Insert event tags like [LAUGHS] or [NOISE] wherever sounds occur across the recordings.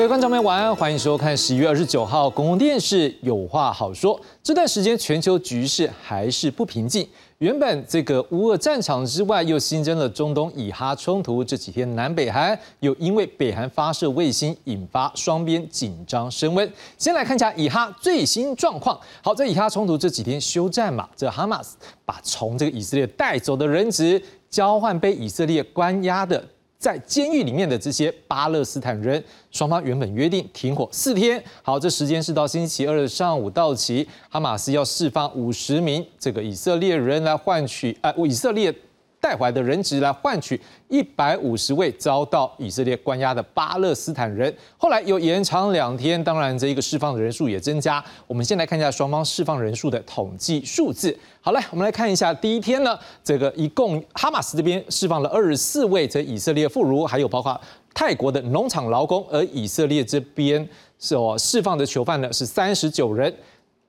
各位观众朋友，晚安，欢迎收看十一月二十九号公共电视《有话好说》。这段时间全球局势还是不平静，原本这个乌俄战场之外，又新增了中东以哈冲突。这几天南北韩又因为北韩发射卫星，引发双边紧张升温。先来看一下以哈最新状况。好，在以哈冲突这几天休战嘛，这哈马斯把从这个以色列带走的人质交换被以色列关押的。在监狱里面的这些巴勒斯坦人，双方原本约定停火四天，好，这时间是到星期二的上午到期，哈马斯要释放五十名这个以色列人来换取，呃，以色列。带回来的人质来换取一百五十位遭到以色列关押的巴勒斯坦人，后来又延长两天，当然这一个释放的人数也增加。我们先来看一下双方释放人数的统计数字。好来，我们来看一下第一天呢，这个一共哈马斯这边释放了二十四位这以色列妇孺，还有包括泰国的农场劳工，而以色列这边所释放的囚犯呢是三十九人。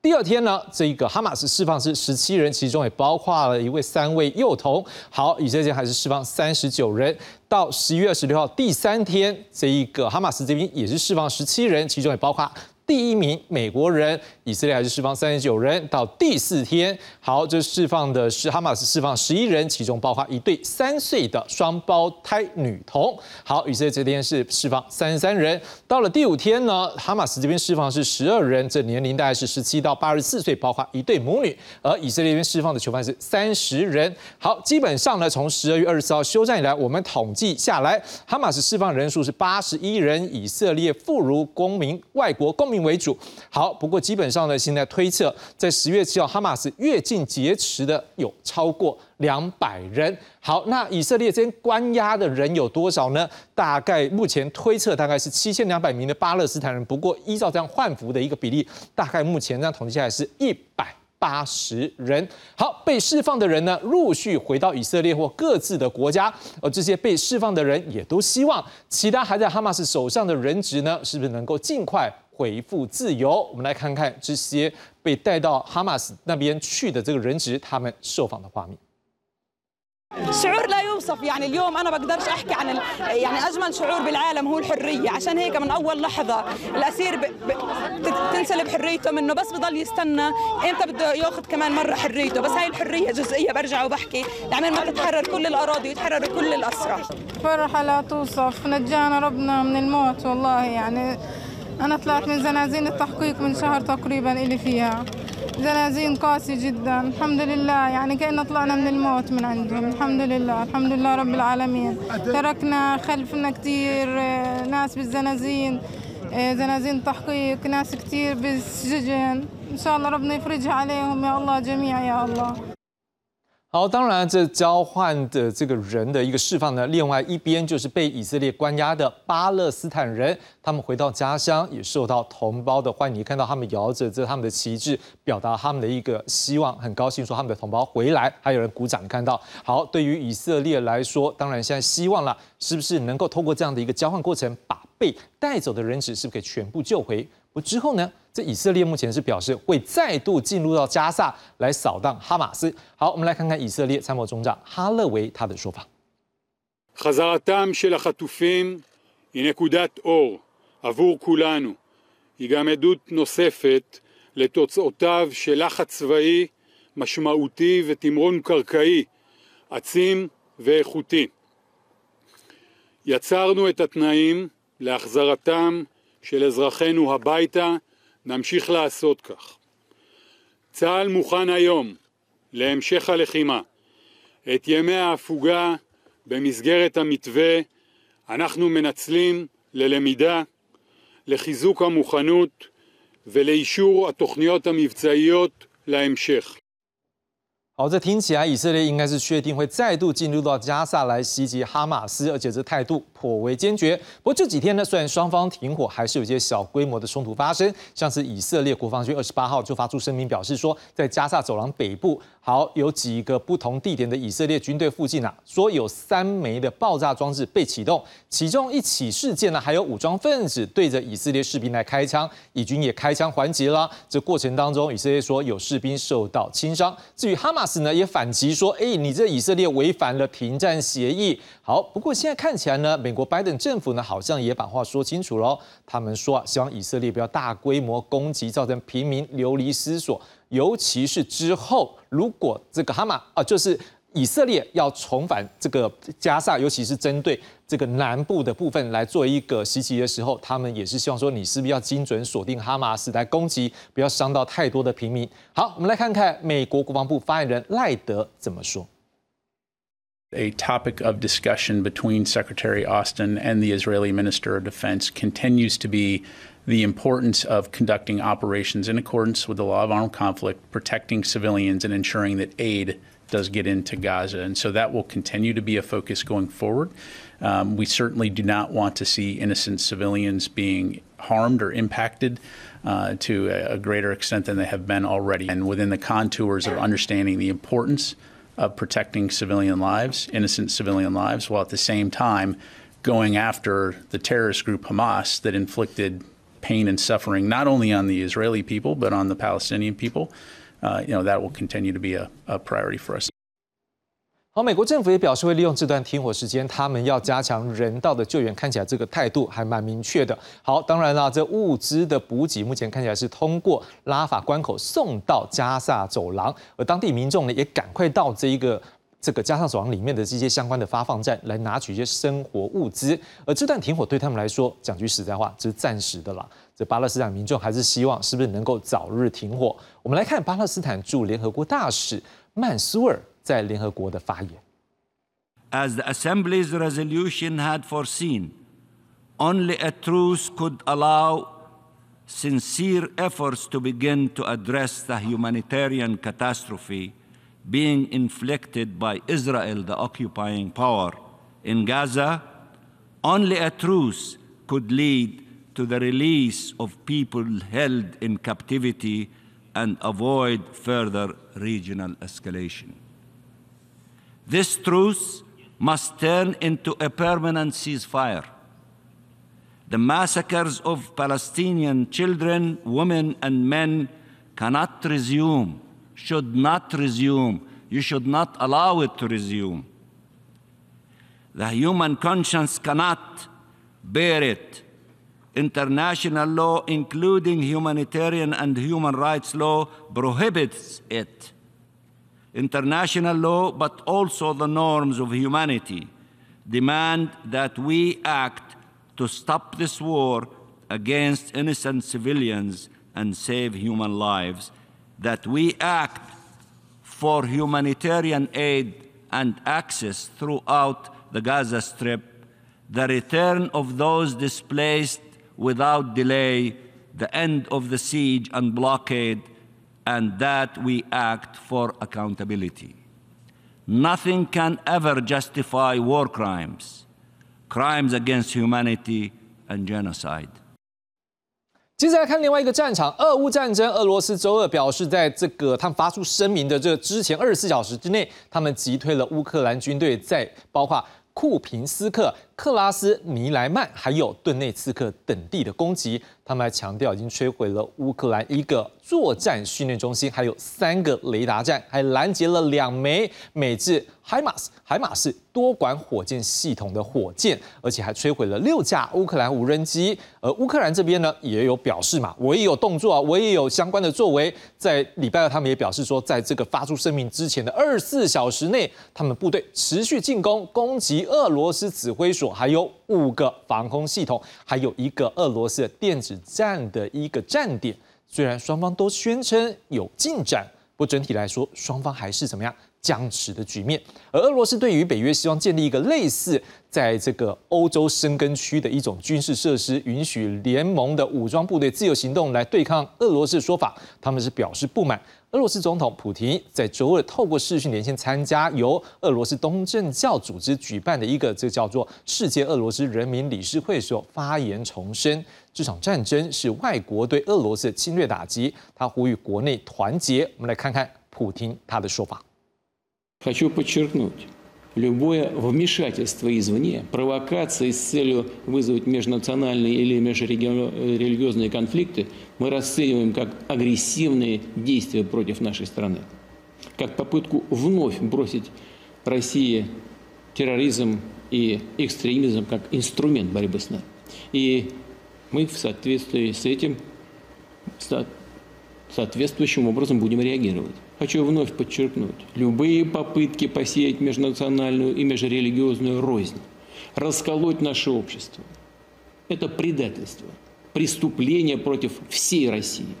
第二天呢，这一个哈马斯释放是十七人，其中也包括了一位三位幼童。好，以色列还是释放三十九人。到十一月二十六号第三天，这一个哈马斯这边也是释放十七人，其中也包括。第一名美国人，以色列还是释放三十九人。到第四天，好，这释放的是哈马斯释放十一人，其中包括一对三岁的双胞胎女童。好，以色列这边是释放三十三人。到了第五天呢，哈马斯这边释放是十二人，这年龄大概是十七到八十四岁，包括一对母女。而以色列这边释放的囚犯是三十人。好，基本上呢，从十二月二十四号休战以来，我们统计下来，哈马斯释放人数是八十一人，以色列妇孺、公民、外国公民。为主好，不过基本上呢，现在推测在十月七号，哈马斯越境劫持的有超过两百人。好，那以色列这边关押的人有多少呢？大概目前推测大概是七千两百名的巴勒斯坦人。不过依照这样换服的一个比例，大概目前这样统计下来是一百八十人。好，被释放的人呢，陆续回到以色列或各自的国家。而这些被释放的人也都希望，其他还在哈马斯手上的人质呢，是不是能够尽快？恢复自由，我们来看看这些被带到哈马斯那边去的这个人质，他们受访的画面。شعور لا يوصف يعني اليوم انا بقدرش احكي عن يعني اجمل شعور بالعالم هو الحريه عشان هيك من اول لحظه الاسير ب... ب... تنسلب حريته منه بس بضل يستنى امتى بده ياخذ كمان مره حريته بس هاي الحريه جزئيه برجع وبحكي لعمين ما تتحرر كل الاراضي ويتحرر كل الاسرى فرحه لا توصف نجانا ربنا من الموت والله يعني أنا طلعت من زنازين التحقيق من شهر تقريبا إلي فيها. زنازين قاسي جدا. الحمد لله. يعني كأننا طلعنا من الموت من عندهم. الحمد لله. الحمد لله رب العالمين. تركنا خلفنا كثير ناس بالزنازين زنازين تحقيق ناس كثير بالسجن. إن شاء الله ربنا يفرجها عليهم. يا الله جميعا يا الله. 好，当然，这交换的这个人的一个释放呢，另外一边就是被以色列关押的巴勒斯坦人，他们回到家乡也受到同胞的欢迎，看到他们摇着这他们的旗帜，表达他们的一个希望，很高兴说他们的同胞回来，还有人鼓掌，看到。好，对于以色列来说，当然现在希望了，是不是能够通过这样的一个交换过程，把被带走的人质是不是可以全部救回？不之后呢？这以色列目前是表示会再度进入到加萨来扫荡哈马斯。好，我们来看看以色列参谋总长哈勒维他的说法。חזרתם של החטופים היא נקודת אור עבור כולנו. היא גם עדות נוספת לתוצאותיו של לחץ צבאי משמעותי ותמרון קרקעי עצים ואיכותי. יצרנו את התנאים להחזרתם של אזרחינו הביתה נמשיך לעשות כך. צה"ל מוכן היום להמשך הלחימה. את ימי ההפוגה במסגרת המתווה אנחנו מנצלים ללמידה, לחיזוק המוכנות ולאישור התוכניות המבצעיות להמשך. 好，这听起来以色列应该是确定会再度进入到加萨来袭击哈马斯，而且这态度 颇为坚决。不过这几天呢，虽然双方停火，还是有一些小规模的冲突发生。像是以色列国防军二十八号就发出声明，表示说，在加萨走廊北部，好有几个不同地点的以色列军队附近啊，说有三枚的爆炸装置被启动，其中一起事件呢，还有武装分子对着以色列士兵来开枪，以军也开枪还击了。这过程当中，以色列说有士兵受到轻伤。至于哈马。斯呢也反击说，哎，你这以色列违反了停战协议。好，不过现在看起来呢，美美国拜登政府呢，好像也把话说清楚喽。他们说啊，希望以色列不要大规模攻击，造成平民流离失所，尤其是之后如果这个哈马啊，就是以色列要重返这个加萨，尤其是针对这个南部的部分来做一个袭击的时候，他们也是希望说，你是不是要精准锁定哈马斯来攻击，不要伤到太多的平民。好，我们来看看美国国防部发言人赖德怎么说。A topic of discussion between Secretary Austin and the Israeli Minister of Defense continues to be the importance of conducting operations in accordance with the law of armed conflict, protecting civilians, and ensuring that aid does get into Gaza. And so that will continue to be a focus going forward. Um, we certainly do not want to see innocent civilians being harmed or impacted uh, to a, a greater extent than they have been already. And within the contours of understanding the importance of protecting civilian lives, innocent civilian lives, while at the same time going after the terrorist group Hamas that inflicted pain and suffering not only on the Israeli people but on the Palestinian people. Uh, you know that will continue to be a, a priority for us. 好，美国政府也表示会利用这段停火时间，他们要加强人道的救援，看起来这个态度还蛮明确的。好，当然了，这物资的补给目前看起来是通过拉法关口送到加萨走廊，而当地民众呢也赶快到这一个这个加萨走廊里面的这些相关的发放站来拿取一些生活物资。而这段停火对他们来说，讲句实在话，这是暂时的啦。这巴勒斯坦民众还是希望是不是能够早日停火？我们来看巴勒斯坦驻联合国大使曼苏尔。在联合国的发言。As the Assembly's resolution had foreseen, only a truce could allow sincere efforts to begin to address the humanitarian catastrophe being inflicted by Israel, the occupying power, in Gaza. Only a truce could lead to the release of people held in captivity and avoid further regional escalation. This truce must turn into a permanent ceasefire. The massacres of Palestinian children, women, and men cannot resume, should not resume. You should not allow it to resume. The human conscience cannot bear it. International law, including humanitarian and human rights law, prohibits it international law, but also the norms of humanity, demand that we act to stop this war against innocent civilians and save human lives, that we act for humanitarian aid and access throughout the Gaza Strip, the return of those displaced without delay, the end of the siege and blockade, and that we act for accountability. Nothing can ever justify war crimes, crimes against humanity, and genocide. 接下来看另外一个战场，俄乌战争。俄罗斯周二表示，在这个他们发出声明的这之前二十四小时之内，他们击退了乌克兰军队在包括库平斯克、克拉斯尼莱曼还有顿内茨克等地的攻击。他们还强调，已经摧毁了乌克兰一个作战训练中心，还有三个雷达站，还拦截了两枚美制海马斯海马斯多管火箭系统的火箭，而且还摧毁了六架乌克兰无人机。而乌克兰这边呢，也有表示嘛，我也有动作啊，我也有相关的作为。在礼拜二，他们也表示说，在这个发出声明之前的二十四小时内，他们部队持续进攻，攻击俄罗斯指挥所，还有五个防空系统，还有一个俄罗斯电子。战的一个站点，虽然双方都宣称有进展，不整体来说，双方还是怎么样僵持的局面。而俄罗斯对于北约希望建立一个类似在这个欧洲生根区的一种军事设施，允许联盟的武装部队自由行动来对抗俄罗斯的说法，他们是表示不满。俄罗斯总统普京在周二透过视讯连线参加由俄罗斯东正教组织举办的一个这叫做世界俄罗斯人民理事会所发言重申，这场战争是外国对俄罗斯的侵略打击，他呼吁国内团结。我们来看看普京他的说法。Любое вмешательство извне, провокации с целью вызвать межнациональные или межрелигиозные конфликты, мы расцениваем как агрессивные действия против нашей страны, как попытку вновь бросить России терроризм и экстремизм как инструмент борьбы с нами. И мы в соответствии с этим соответствующим образом будем реагировать. Хочу вновь подчеркнуть, любые попытки посеять межнациональную и межрелигиозную рознь, расколоть наше общество – это предательство, преступление против всей России.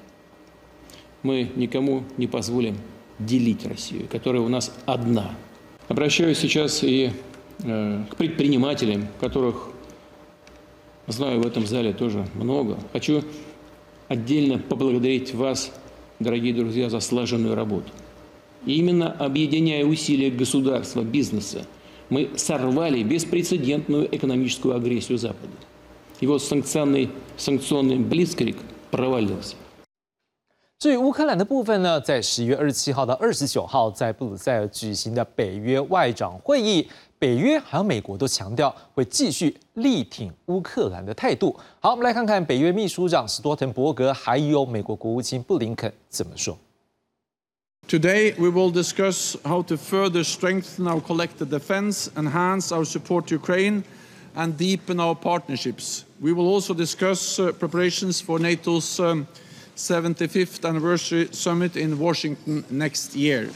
Мы никому не позволим делить Россию, которая у нас одна. Обращаюсь сейчас и э, к предпринимателям, которых знаю в этом зале тоже много. Хочу отдельно поблагодарить вас, дорогие друзья, за слаженную работу. И именно объединяя усилия государства, бизнеса, мы сорвали беспрецедентную экономическую агрессию Запада. Его санкционный, санкционный блицкрик провалился. 至于乌克兰的部分呢，在十月二十七号到二十九号在布鲁塞尔举行的北约外长会议， 北约还有美国都强调会继续力挺乌克兰的态度。好，我们来看看北约秘书长史多滕伯格还有美国国务卿布林肯怎么说。Today we will discuss how to further strengthen our collective defense, enhance our support to Ukraine, and deepen our partnerships. We will also discuss uh, preparations for NATO's um, 75th anniversary summit in Washington next year.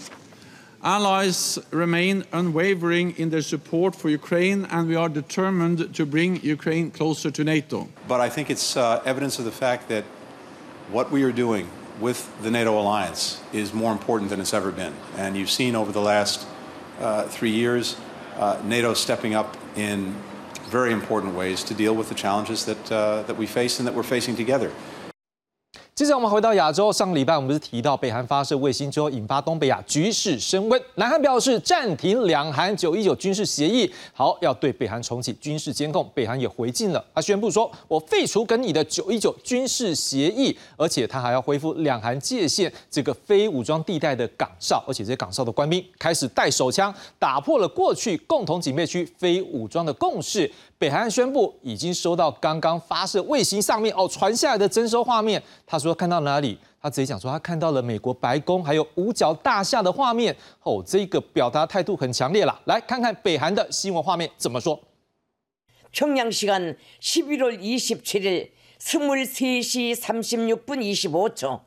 Allies remain unwavering in their support for Ukraine, and we are determined to bring Ukraine closer to NATO. But I think it's uh, evidence of the fact that what we are doing with the NATO alliance is more important than it's ever been. And you've seen over the last uh, three years uh, NATO stepping up in very important ways to deal with the challenges that, uh, that we face and that we're facing together. 接着我们回到亚洲，上个礼拜我们是提到北韩发射卫星之后引发东北亚局势升温，南韩表示暂停两韩九一九军事协议，好要对北韩重启军事监控。北韩也回敬了，他宣布说我废除跟你的九一九军事协议，而且他还要恢复两韩界限这个非武装地带的岗哨，而且这些岗哨的官兵开始带手枪，打破了过去共同警备区非武装的共识。北韩宣布已经收到刚刚发射卫星上面哦传下来的征收画面。他说看到哪里？他直接讲说他看到了美国白宫还有五角大厦的画面。哦，这个表达态度很强烈了。来看看北韩的新闻画面怎么说。평양시간11월27일23시36분25초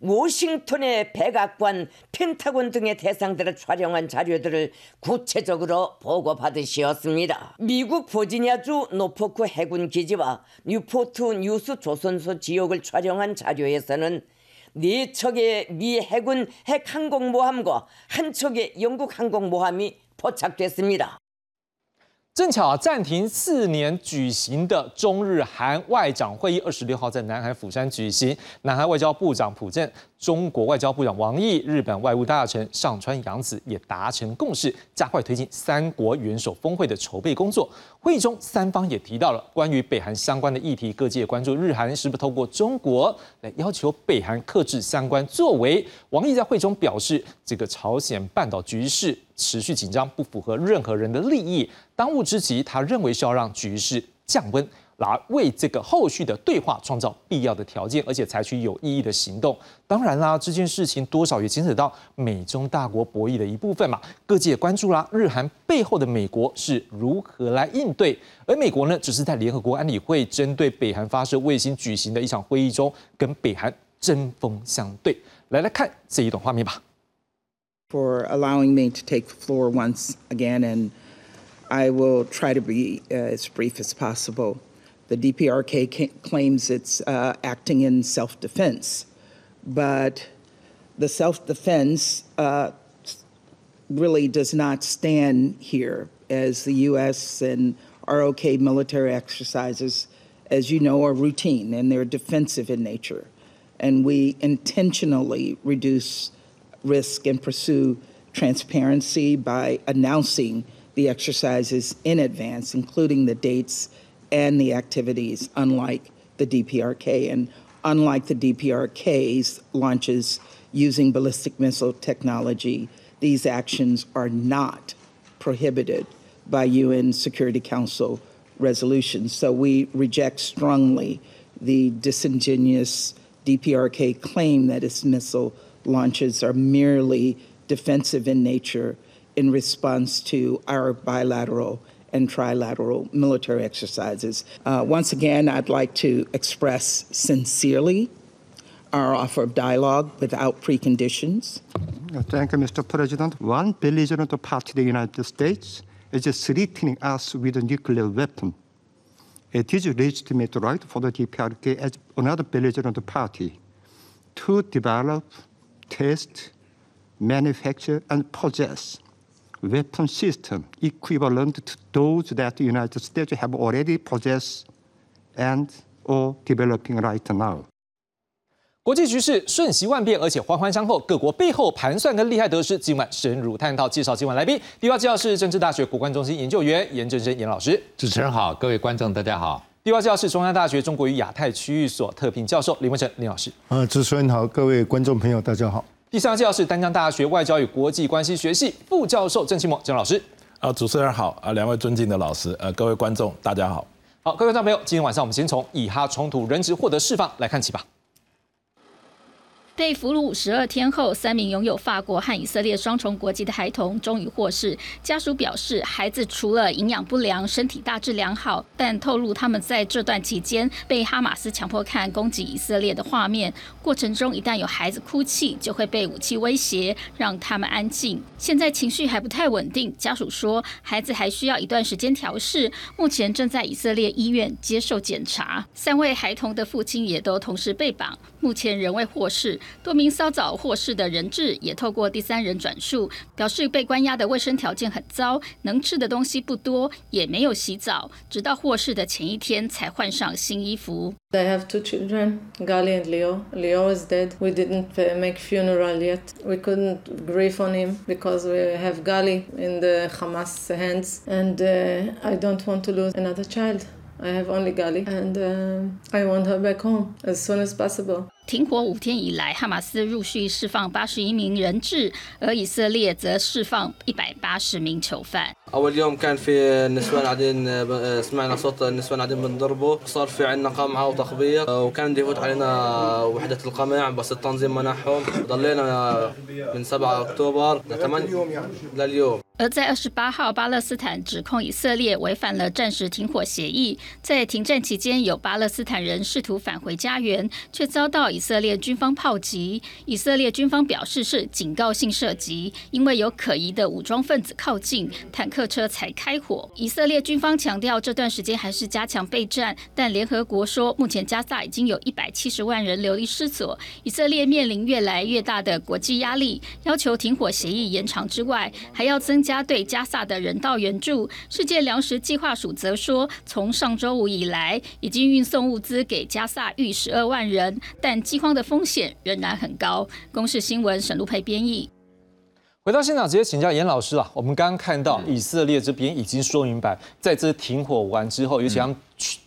워싱턴의 백악관, 펜타곤 등의 대상들을 촬영한 자료들을 구체적으로 보고받으시었습니다. 미국 버지니아주 노포크 해군 기지와 뉴포트 뉴스 조선소 지역을 촬영한 자료에서는 네 척의 미 해군 핵 항공모함과 한 척의 영국 항공모함이 포착됐습니다. 正巧，暂停四年举行的中日韩外长会议，二十六号在南韩釜山举行。南韩外交部长朴正、中国外交部长王毅、日本外务大臣上川洋子也达成共识，加快推进三国元首峰会的筹备工作。会议中，三方也提到了关于北韩相关的议题，各界关注日韩是不是透过中国来要求北韩克制相关作为。王毅在会中表示，这个朝鲜半岛局势。持续紧张，不符合任何人的利益。当务之急，他认为是要让局势降温，来为这个后续的对话创造必要的条件，而且采取有意义的行动。当然啦，这件事情多少也牵扯到美中大国博弈的一部分嘛。各界关注啦，日韩背后的美国是如何来应对？而美国呢，只是在联合国安理会针对北韩发射卫星举行的一场会议中，跟北韩针锋相对。来来看这一段画面吧。for allowing me to take the floor once again, and I will try to be uh, as brief as possible. The DPRK claims it's uh, acting in self defense, but the self defense uh, really does not stand here, as the U.S. and ROK military exercises, as you know, are routine and they're defensive in nature. And we intentionally reduce risk and pursue transparency by announcing the exercises in advance, including the dates and the activities, unlike the DPRK. And unlike the DPRK's launches using ballistic missile technology, these actions are not prohibited by UN Security Council resolutions. So we reject strongly the disingenuous DPRK claim that its missile launches are merely defensive in nature in response to our bilateral and trilateral military exercises. Uh, once again, I'd like to express sincerely our offer of dialogue without preconditions. Thank you, Mr. President. One belligerent party, the United States, is threatening us with a nuclear weapon. It is legitimate right for the DPRK as another belligerent party to develop, test, manufacture, and possess weapon system equivalent to those that the United States have already possessed and or developing right now. 国际局势瞬息万变，而且环环相扣，各国背后盘算跟利害得失，今晚深入探讨。介绍今晚来宾，第一位介绍是政治大学国关中心研究员严正生严老师。主持人好，各位观众大家好。第二位介绍是中央大学中国与亚太区域所特聘教授林文成林老师。呃，主持人好，各位观众朋友大家好。第三位介绍是丹江大学外交与国际关系学系副教授郑启谋郑老师。啊，主持人好，啊，两位尊敬的老师，呃，各位观众大家好。好，各位观众朋友，今天晚上我们先从以哈冲突人质获得释放来看起吧。被俘虏五十二天后，三名拥有法国和以色列双重国籍的孩童终于获释。家属表示，孩子除了营养不良，身体大致良好，但透露他们在这段期间被哈马斯强迫看攻击以色列的画面。过程中一旦有孩子哭泣，就会被武器威胁，让他们安静。现在情绪还不太稳定，家属说孩子还需要一段时间调试，目前正在以色列医院接受检查。三位孩童的父亲也都同时被绑，目前仍未获释。多名稍早获释的人质也透过第三人转述，表示被关押的卫生条件很糟，能吃的东西不多，也没有洗澡，直到获释的前一天才换上新衣服。I have two children, Gali and Leo. Leo is dead. We didn't make funeral yet. We couldn't grieve on him because we have Gali in the Hamas hands, and uh, I don't want to lose another child. I have only Gali, and uh, I want her back home as soon as possible. 停火五天以来，哈马斯陆续释放八十一名人质，而以色列则释放一百八十名囚犯。أول يوم كان في النسوان قاعدين سمعنا صوت النسوان قاعدين بنضربوا صار في عندنا قمعة وتخبيط وكان بده يفوت علينا وحدة القمع بس التنظيم منعهم ضلينا من 7 أكتوبر ل 8 لليوم 而在二十八号，巴勒斯坦指控以色列违反了暂时停火协议。在停战期间，有巴勒斯坦人试图返回家园，却遭到 以色列军方炮击。以色列军方表示是警告性射击，因为有可疑的武装分子靠近，坦克车才开火。以色列军方强调，这段时间还是加强备战，但联合国说，目前加萨已经有一百七十万人流离失所。以色列面临越来越大的国际压力，要求停火协议延长之外，还要增。加对加萨的人道援助，世界粮食计划署则说，从上周五以来，已经运送物资给加萨逾十二万人，但饥荒的风险仍然很高。公视新闻沈路培编译。回到现场，直接请教严老师啊，我们刚刚看到以色列这边已经说明白，在这停火完之后，尤其他们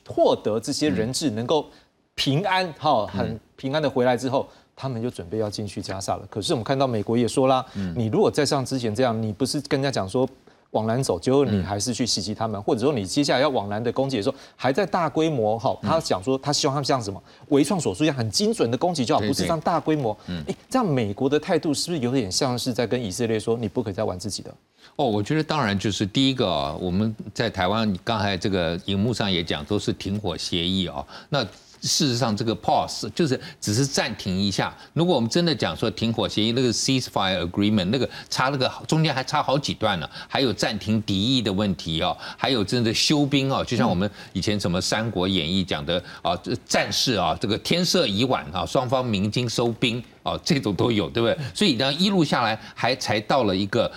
获得这些人质能够平安哈，很平安的回来之后。他们就准备要进去加沙了。可是我们看到美国也说啦，你如果再像之前这样，你不是跟人家讲说往南走，结果你还是去袭击他们，或者说你接下来要往南的攻击的时候，还在大规模哈，他讲说他希望他们像什么微创手术一样很精准的攻击就好，不是这样大规模。哎，这样美国的态度是不是有点像是在跟以色列说，你不可以再玩自己的？哦，我觉得当然就是第一个，我们在台湾刚才这个荧幕上也讲，都是停火协议啊，那。事实上，这个 pause 就是只是暂停一下。如果我们真的讲说停火协议，那个 ceasefire agreement 那个差那个中间还差好几段呢，还有暂停敌意的问题哦，还有真的休兵哦，就像我们以前什么《三国演义》讲的啊，战事啊，这个天色已晚啊，双方鸣金收兵哦，这种都有，对不对？所以呢，一路下来还才到了一个。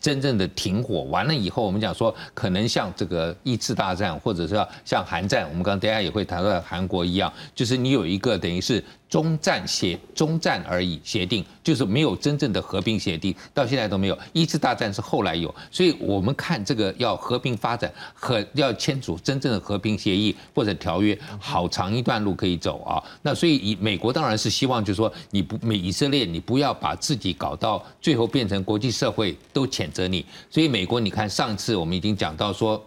真正的停火完了以后，我们讲说可能像这个一次大战，或者是像韩战，我们刚刚等下也会谈到韩国一样，就是你有一个等于是。中战协中战而已，协定就是没有真正的和平协定，到现在都没有。一次大战是后来有，所以我们看这个要和平发展和要签署真正的和平协议或者条约，好长一段路可以走啊。那所以以美国当然是希望，就是说你不美以色列，你不要把自己搞到最后变成国际社会都谴责你。所以美国，你看上次我们已经讲到说。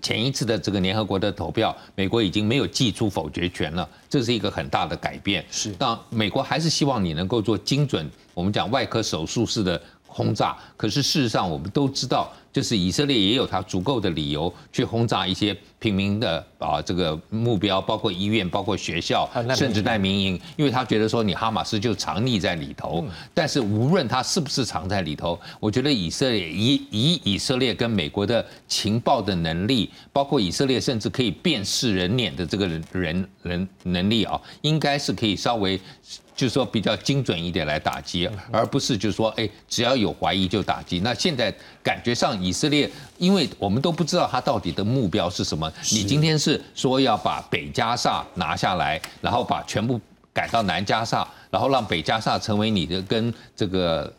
前一次的这个联合国的投票，美国已经没有寄出否决权了，这是一个很大的改变。是，那美国还是希望你能够做精准，我们讲外科手术式的轰炸。可是事实上，我们都知道，就是以色列也有它足够的理由去轰炸一些平民的啊这个目标，包括医院、包括学校，甚至难民营，因为他觉得说你哈马斯就藏匿在里头。但是无论他是不是藏在里头，我觉得以色列以以以色列跟美国的情报的能力，包括以色列甚至可以辨识人脸的这个人人能力啊，应该是可以稍微。就是说比较精准一点来打击，而不是就是说，哎，只要有怀疑就打击。那现在感觉上以色列，因为我们都不知道他到底的目标是什么。你今天是说要把北加萨拿下来，然后把全部改到南加萨，然后让北加萨成为你的跟这个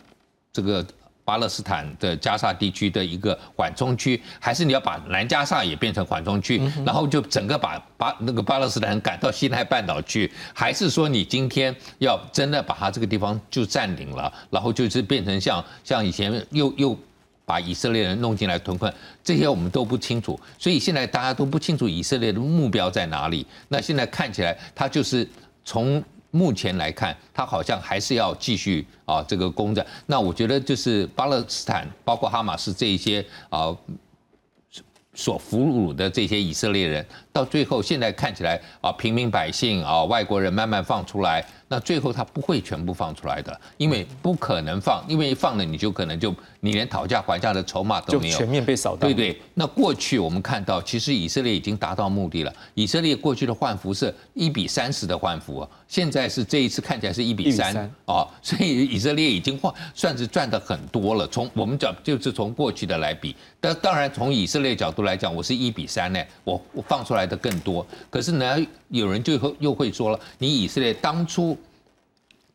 这个。巴勒斯坦的加沙地区的一个缓冲区，还是你要把南加沙也变成缓冲区，然后就整个把巴那个巴勒斯坦人赶到西奈半岛去，还是说你今天要真的把它这个地方就占领了，然后就是变成像像以前又又把以色列人弄进来屯困，这些我们都不清楚，所以现在大家都不清楚以色列的目标在哪里。那现在看起来，他就是从。目前来看，他好像还是要继续啊这个攻占。那我觉得就是巴勒斯坦，包括哈马斯这一些啊所俘虏的这些以色列人，到最后现在看起来啊平民百姓啊外国人慢慢放出来。那最后他不会全部放出来的，因为不可能放，因为放了你就可能就你连讨价还价的筹码都没有，全面被扫荡。对对，那过去我们看到，其实以色列已经达到目的了。以色列过去的换服是一比三十的换服，现在是这一次看起来是一比三啊，所以以色列已经换算是赚的很多了。从我们讲就是从过去的来比，但当然从以色列角度来讲，我是一比三呢，我我放出来的更多。可是呢，有人就会又会说了，你以色列当初。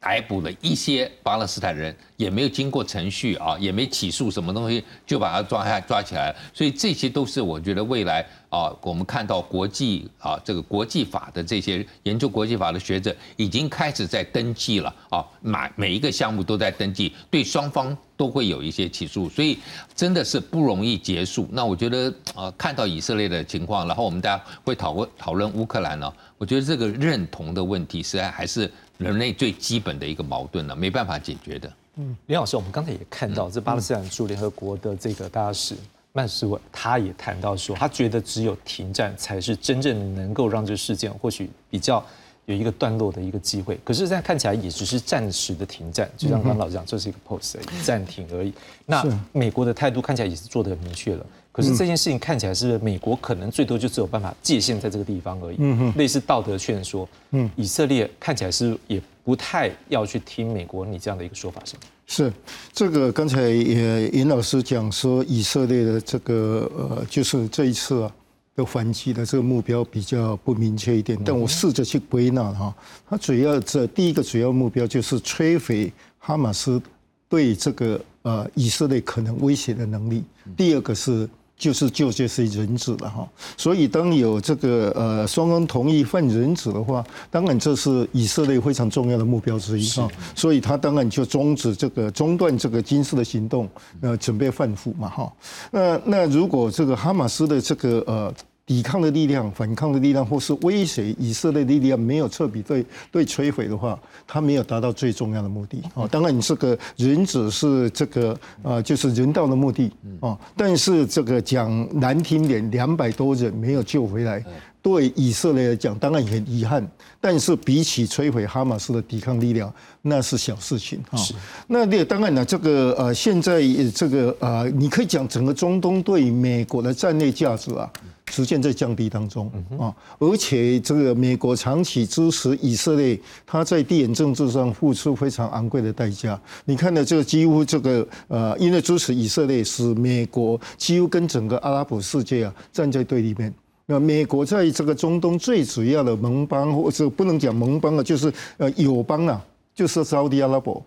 逮捕了一些巴勒斯坦人，也没有经过程序啊，也没起诉什么东西，就把他抓下抓起来。所以这些都是我觉得未来啊，我们看到国际啊，这个国际法的这些研究国际法的学者已经开始在登记了啊，每每一个项目都在登记，对双方都会有一些起诉，所以真的是不容易结束。那我觉得啊，看到以色列的情况，然后我们大家会讨论讨论乌克兰呢，我觉得这个认同的问题实在还是。人类最基本的一个矛盾了，没办法解决的。嗯，林老师，我们刚才也看到，这巴勒斯坦驻联合国的这个大使曼斯文，他也谈到说，他觉得只有停战才是真正能够让这事件或许比较有一个段落的一个机会。可是现在看起来也只是暂时的停战，就像刚刚老师讲，这是一个 pause 暂停而已。那美国的态度看起来也是做得很明确了。可是这件事情看起来是美国可能最多就只有办法界限在这个地方而已，类似道德劝说。嗯，以色列看起来是也不太要去听美国你这样的一个说法，是吗？是，这个刚才也尹老师讲说，以色列的这个呃，就是这一次啊的反击的这个目标比较不明确一点。但我试着去归纳哈，它主要这第一个主要目标就是摧毁哈马斯对这个呃以色列可能威胁的能力。第二个是。就是救这些人质了哈，所以当有这个呃双方同意换人质的话，当然这是以色列非常重要的目标之一哈，所以他当然就终止这个中断这个军事的行动，呃，准备换俘嘛哈。那那如果这个哈马斯的这个呃。抵抗的力量、反抗的力量，或是威胁以色列力量没有彻底对对摧毁的话，他没有达到最重要的目的哦。当然，你这个人只是这个呃，就是人道的目的哦。但是这个讲难听点，两百多人没有救回来，对以色列来讲当然很遗憾。但是比起摧毁哈马斯的抵抗力量，那是小事情哈。那那当然了，这个呃，现在这个呃，你可以讲整个中东对美国的战略价值啊。逐渐在降低当中啊，而且这个美国长期支持以色列，他在地缘政治上付出非常昂贵的代价。你看到这个几乎这个呃，因为支持以色列，使美国几乎跟整个阿拉伯世界啊站在对立面。那美国在这个中东最主要的盟邦，或者不能讲盟邦啊，就是呃友邦啊，就是沙特阿拉伯。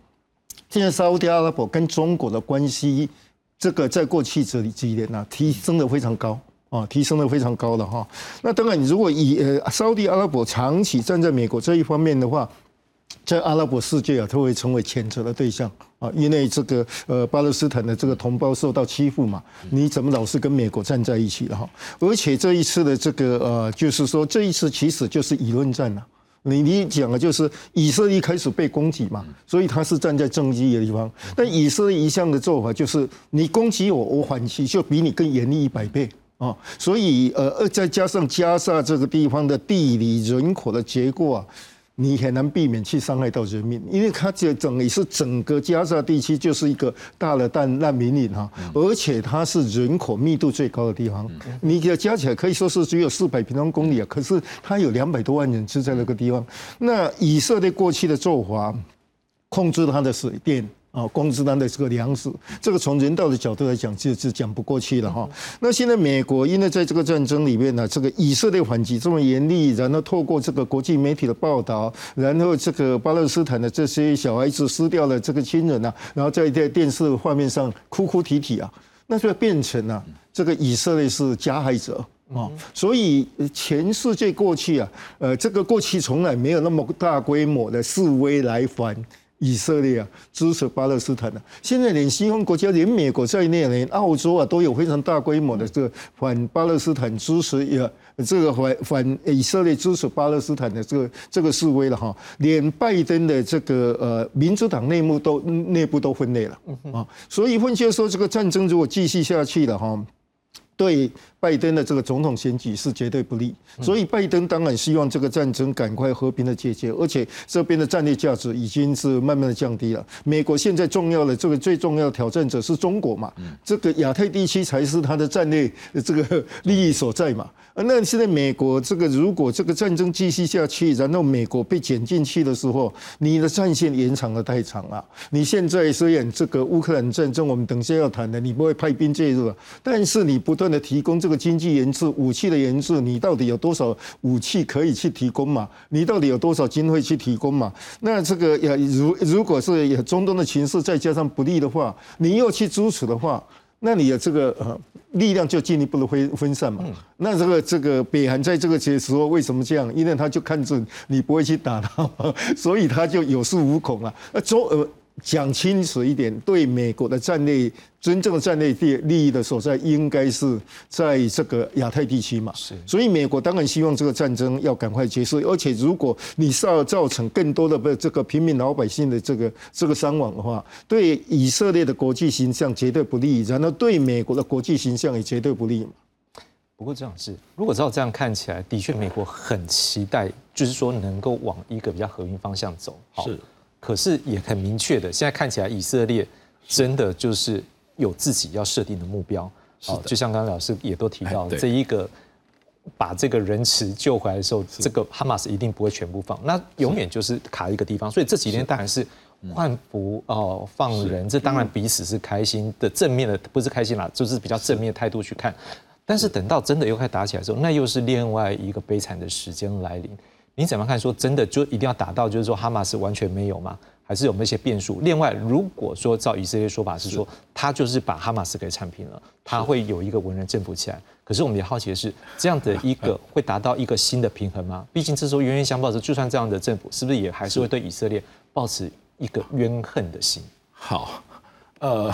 现在沙特阿拉伯跟中国的关系，这个在过去这里几年呢，提升的非常高。啊，提升的非常高的哈。那当然，你如果以呃，沙特阿拉伯长期站在美国这一方面的话，在阿拉伯世界啊，它会成为谴责的对象啊。因为这个呃，巴勒斯坦的这个同胞受到欺负嘛，你怎么老是跟美国站在一起的哈？而且这一次的这个呃，就是说这一次其实就是舆论战了。你你讲的就是以色列开始被攻击嘛，所以他是站在正义的地方。但以色列一向的做法就是你攻击我，我反击就比你更严厉一百倍啊。所以呃，再加上加沙这个地方的地理人口的结构啊。你很难避免去伤害到人民，因为它这整也是整个加沙地区就是一个大的难难民营哈，而且它是人口密度最高的地方，你给它加起来可以说是只有四百平方公里啊，可是它有两百多万人住在那个地方。那以色列过去的做法，控制它的水电。啊，光之单的这个粮食，这个从人道的角度来讲，就是讲不过去了哈。那现在美国因为在这个战争里面呢，这个以色列反击这么严厉，然后透过这个国际媒体的报道，然后这个巴勒斯坦的这些小孩子失掉了这个亲人啊，然后在在电视画面上哭哭啼啼啊，那就变成了这个以色列是加害者啊。所以全世界过去啊，呃，这个过去从来没有那么大规模的示威来反。以色列啊，支持巴勒斯坦的。现在连西方国家，连美国在内，连澳洲啊，都有非常大规模的这个反巴勒斯坦支持，也这个反反以色列支持巴勒斯坦的这个这个示威了哈。连拜登的这个呃民主党内幕都内部都分裂了啊。所以分析说，这个战争如果继续下去了哈。对拜登的这个总统选举是绝对不利，所以拜登当然希望这个战争赶快和平的解决，而且这边的战略价值已经是慢慢的降低了。美国现在重要的这个最重要的挑战者是中国嘛，这个亚太地区才是他的战略这个利益所在嘛。那现在美国这个如果这个战争继续下去，然后美国被卷进去的时候，你的战线延长的太长了。你现在虽然这个乌克兰战争我们等下要谈的，你不会派兵介入了，但是你不断。的提供这个经济研制、武器的研制，你到底有多少武器可以去提供嘛？你到底有多少经费去提供嘛？那这个也如如果是有中东的情势再加上不利的话，你又去支持的话，那你的这个呃力量就进一步的分分散嘛？那这个这个北韩在这个时候为什么这样？因为他就看准你不会去打他，所以他就有恃无恐啊。那中呃。讲清楚一点，对美国的战略真正的战略利利益的所在，应该是在这个亚太地区嘛。是，所以美国当然希望这个战争要赶快结束，而且如果你造造成更多的这个平民老百姓的这个这个伤亡的话，对以色列的国际形象绝对不利，然后对美国的国际形象也绝对不利。不过这样是，如果照这样看起来，的确美国很期待，就是说能够往一个比较和平方向走。是。可是也很明确的，现在看起来以色列真的就是有自己要设定的目标。哦，就像刚刚老师也都提到，这一个把这个人质救回来的时候，这个哈马斯一定不会全部放，那永远就是卡一个地方。所以这几天当然是换服哦放人，这当然彼此是开心的正面的，不是开心啦，就是比较正面的态度去看。但是。等到真的又开始打起来的时候，那又是另外一个悲惨的时间来临。你怎么看？说真的，就一定要打到，就是说哈马斯完全没有吗？还是有那些变数？另外，如果说照以色列说法是说，他就是把哈马斯给铲平了，他会有一个文人政府起来。可是我们也好奇的是，这样的一个会达到一个新的平衡吗？毕竟这时候冤冤相报时，就算这样的政府，是不是也还是会对以色列抱持一个怨恨的心？好，呃。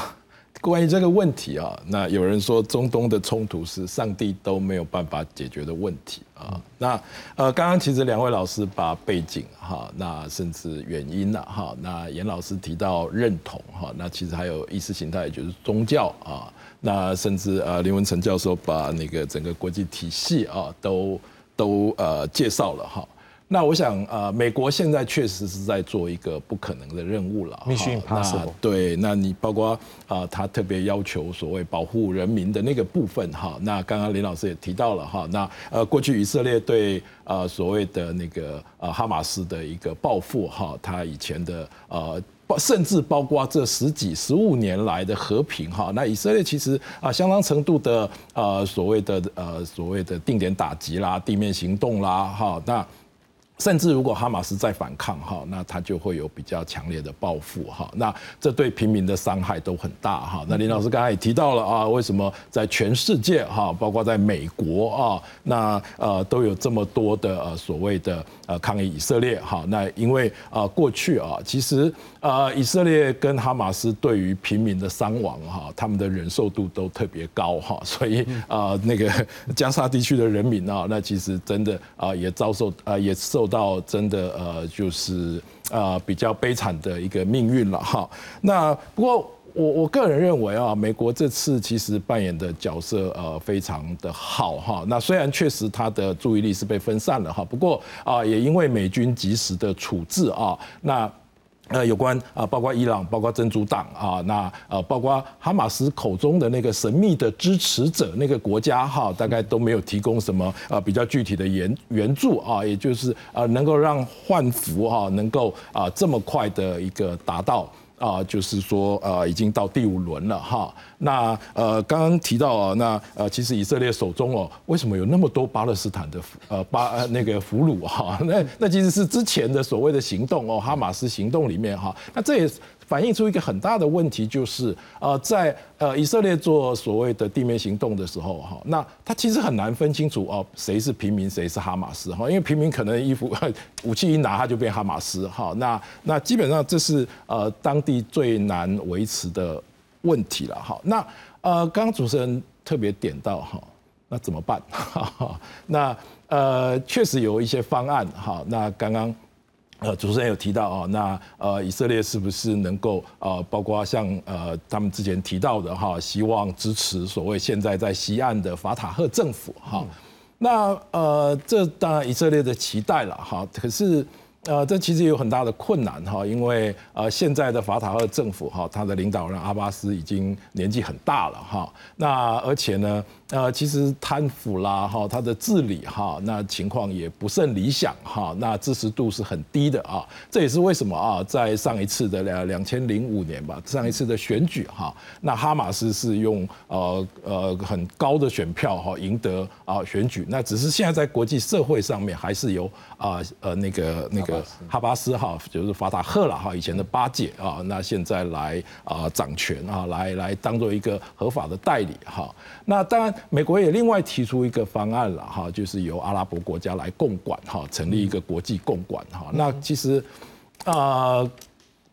关于这个问题啊，那有人说中东的冲突是上帝都没有办法解决的问题啊。那呃，刚刚其实两位老师把背景哈，那甚至原因呐哈，那严老师提到认同哈，那其实还有意识形态，就是宗教啊。那甚至呃，林文成教授把那个整个国际体系啊，都都呃介绍了哈。那我想，呃，美国现在确实是在做一个不可能的任务了。那对，那你包括啊，他特别要求所谓保护人民的那个部分哈。那刚刚林老师也提到了哈。那呃，过去以色列对呃所谓的那个呃哈马斯的一个报复哈，他以前的呃，甚至包括这十几十五年来的和平哈。那以色列其实啊，相当程度的呃所谓的呃所谓的定点打击啦、地面行动啦哈。那甚至如果哈马斯再反抗哈，那他就会有比较强烈的报复哈。那这对平民的伤害都很大哈。那林老师刚才也提到了啊，为什么在全世界哈，包括在美国啊，那呃都有这么多的呃所谓的呃抗议以色列哈？那因为啊过去啊，其实呃以色列跟哈马斯对于平民的伤亡哈，他们的忍受度都特别高哈，[LAUGHS] 所以啊那个加沙地区的人民啊，那其实真的啊也遭受啊也受。受到真的呃就是啊比较悲惨的一个命运了哈。那不过。我我个人认为啊，美国这次其实扮演的角色呃非常的好哈。那虽然确实他的注意力是被分散了哈，不过啊也因为美军及时的处置啊，那呃有关啊包括伊朗、包括真主党啊，那呃包括哈马斯口中的那个神秘的支持者那个国家哈，大概都没有提供什么呃比较具体的援援助啊，也就是呃能够让换服哈能够啊这么快的一个达到。啊，就是说，呃，已经到第五轮了哈。那呃，刚刚提到啊，那呃，其实以色列手中哦，为什么有那么多巴勒斯坦的俘呃巴那个俘虏哈？[LAUGHS] 那那其实是之前的所谓的行动哦，哈马斯行动里面哈。那这也。反映出一个很大的问题，就是呃，在呃以色列做所谓的地面行动的时候，哈，那他其实很难分清楚哦，谁是平民，谁是哈马斯，哈，因为平民可能衣服 [LAUGHS] 武器一拿他就变哈马斯，哈，那那基本上这是呃当地最难维持的问题了，哈，那呃刚刚主持人特别点到哈，那怎么办？[LAUGHS] 那呃确实有一些方案，哈，那刚刚。呃，主持人有提到啊，那呃，以色列是不是能够呃，包括像呃，他们之前提到的哈，希望支持所谓现在在西岸的法塔赫政府哈，那呃，这当然以色列的期待了哈，可是。呃，这其实有很大的困难哈，因为呃，现在的法塔赫政府哈，他的领导人阿巴斯已经年纪很大了哈，那而且呢，呃，其实贪腐啦哈，它的治理哈，那情况也不甚理想哈，那支持度是很低的啊，这也是为什么啊，在上一次的两两千零五年吧，上一次的选举哈，那哈马斯是用呃呃很高的选票哈赢得啊选举，那只是现在在国际社会上面还是由啊呃那个那个。哈巴斯哈就是法塔赫了哈，以前的巴解啊，那现在来啊掌权啊，来来当做一个合法的代理哈。那当然，美国也另外提出一个方案了哈，就是由阿拉伯国家来共管哈，成立一个国际共管哈。那其实啊，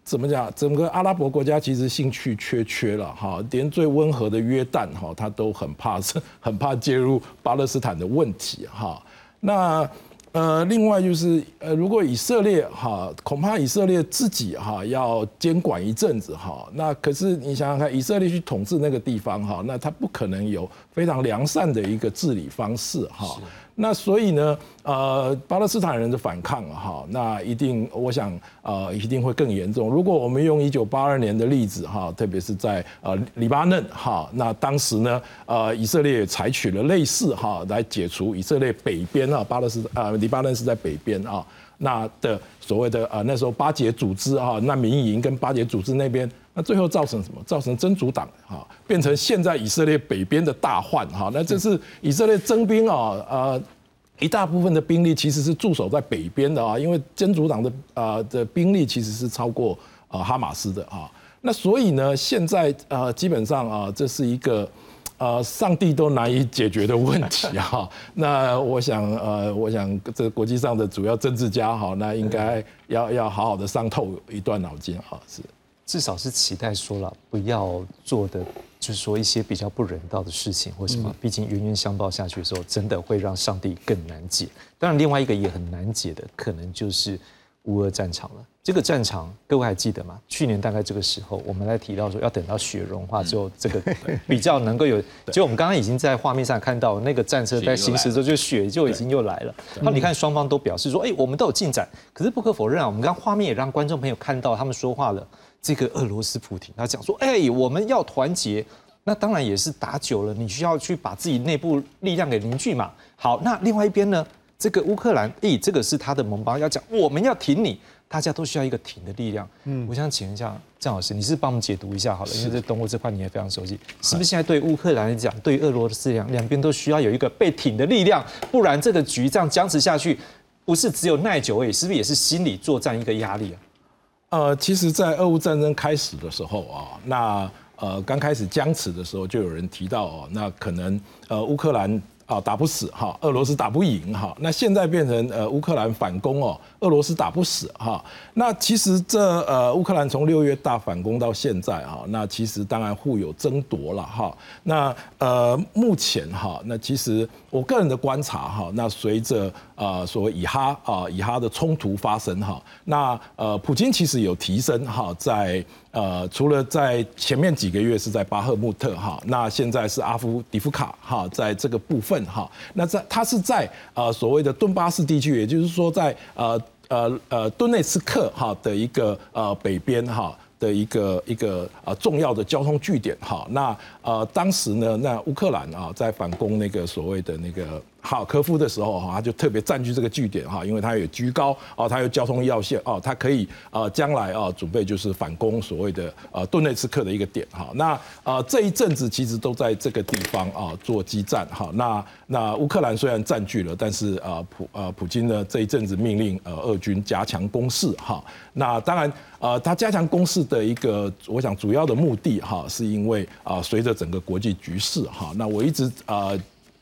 怎么讲？整个阿拉伯国家其实兴趣缺缺了哈，连最温和的约旦哈，他都很怕是 [LAUGHS] 很怕介入巴勒斯坦的问题哈。那呃，另外就是，呃，如果以色列哈，恐怕以色列自己哈要监管一阵子哈，那可是你想想看，以色列去统治那个地方哈，那他不可能有非常良善的一个治理方式哈。那所以呢，呃，巴勒斯坦人的反抗哈，那一定，我想，呃，一定会更严重。如果我们用一九八二年的例子哈，特别是在呃黎巴嫩哈，那当时呢，呃，以色列采取了类似哈来解除以色列北边啊，巴勒斯啊，黎巴嫩是在北边啊，那的所谓的呃那时候巴解组织啊，那民营跟巴解组织那边，那最后造成什么？造成真主党哈变成现在以色列北边的大患哈，那这是以色列征兵啊，呃。一大部分的兵力其实是驻守在北边的啊，因为真主党的啊的兵力其实是超过啊哈马斯的啊，那所以呢，现在呃基本上啊，这是一个呃上帝都难以解决的问题哈。那我想呃，我想这国际上的主要政治家哈，那应该要要好好的伤透一段脑筋哈，是至少是期待说了不要做的。就是说一些比较不人道的事情或什么，毕竟冤冤相报下去的时候，真的会让上帝更难解。当然，另外一个也很难解的，可能就是乌俄战场了。这个战场，各位还记得吗？去年大概这个时候，我们来提到说，要等到雪融化之后，[LAUGHS] 这个比较能够有。就我们刚刚已经在画面上看到，那个战车在行驶之后，就雪就已经又来了。那你看，双方都表示说，哎，我们都有进展。可是不可否认啊，我们刚画面也让观众朋友看到他们说话了。这个俄罗斯普廷他讲说：“哎，我们要团结，那当然也是打久了，你需要去把自己内部力量给凝聚嘛。好，那另外一边呢，这个乌克兰，哎，这个是他的盟邦，要讲我们要挺你，大家都需要一个挺的力量。嗯，我想请问一下郑老师，你是帮我们解读一下好了，因为在东欧这块你也非常熟悉，是不是现在对乌克兰来讲，对俄罗斯两两边都需要有一个被挺的力量，不然这个局这样僵持下去，不是只有耐久而已，是不是也是心理作战一个压力啊？”呃，其实，在俄乌战争开始的时候啊，那呃刚开始僵持的时候，就有人提到哦，那可能呃乌克兰啊打不死哈，俄罗斯打不赢哈，那现在变成呃乌克兰反攻哦，俄罗斯打不死哈。那其实这呃乌克兰从六月大反攻到现在哈，那其实当然互有争夺了哈。那呃目前哈，那其实我个人的观察哈，那随着呃所谓以哈啊以哈的冲突发生哈，那呃普京其实有提升哈，在呃除了在前面几个月是在巴赫穆特哈，那现在是阿夫迪夫卡哈，在这个部分哈，那在他是在呃所谓的顿巴斯地区，也就是说在呃呃呃顿内斯克哈的一个呃北边哈。的一个一个呃重要的交通据点哈，那呃当时呢，那乌克兰啊在反攻那个所谓的那个哈尔科夫的时候哈，他就特别占据这个据点哈，因为它有居高哦，它有交通要线哦，它可以呃将来啊准备就是反攻所谓的呃顿内茨克的一个点哈，那呃这一阵子其实都在这个地方啊做激战哈，那那乌克兰虽然占据了，但是啊普呃普京呢这一阵子命令呃俄军加强攻势哈，那当然。呃，他加强攻势的一个，我想主要的目的哈，是因为啊，随着整个国际局势哈，那我一直啊。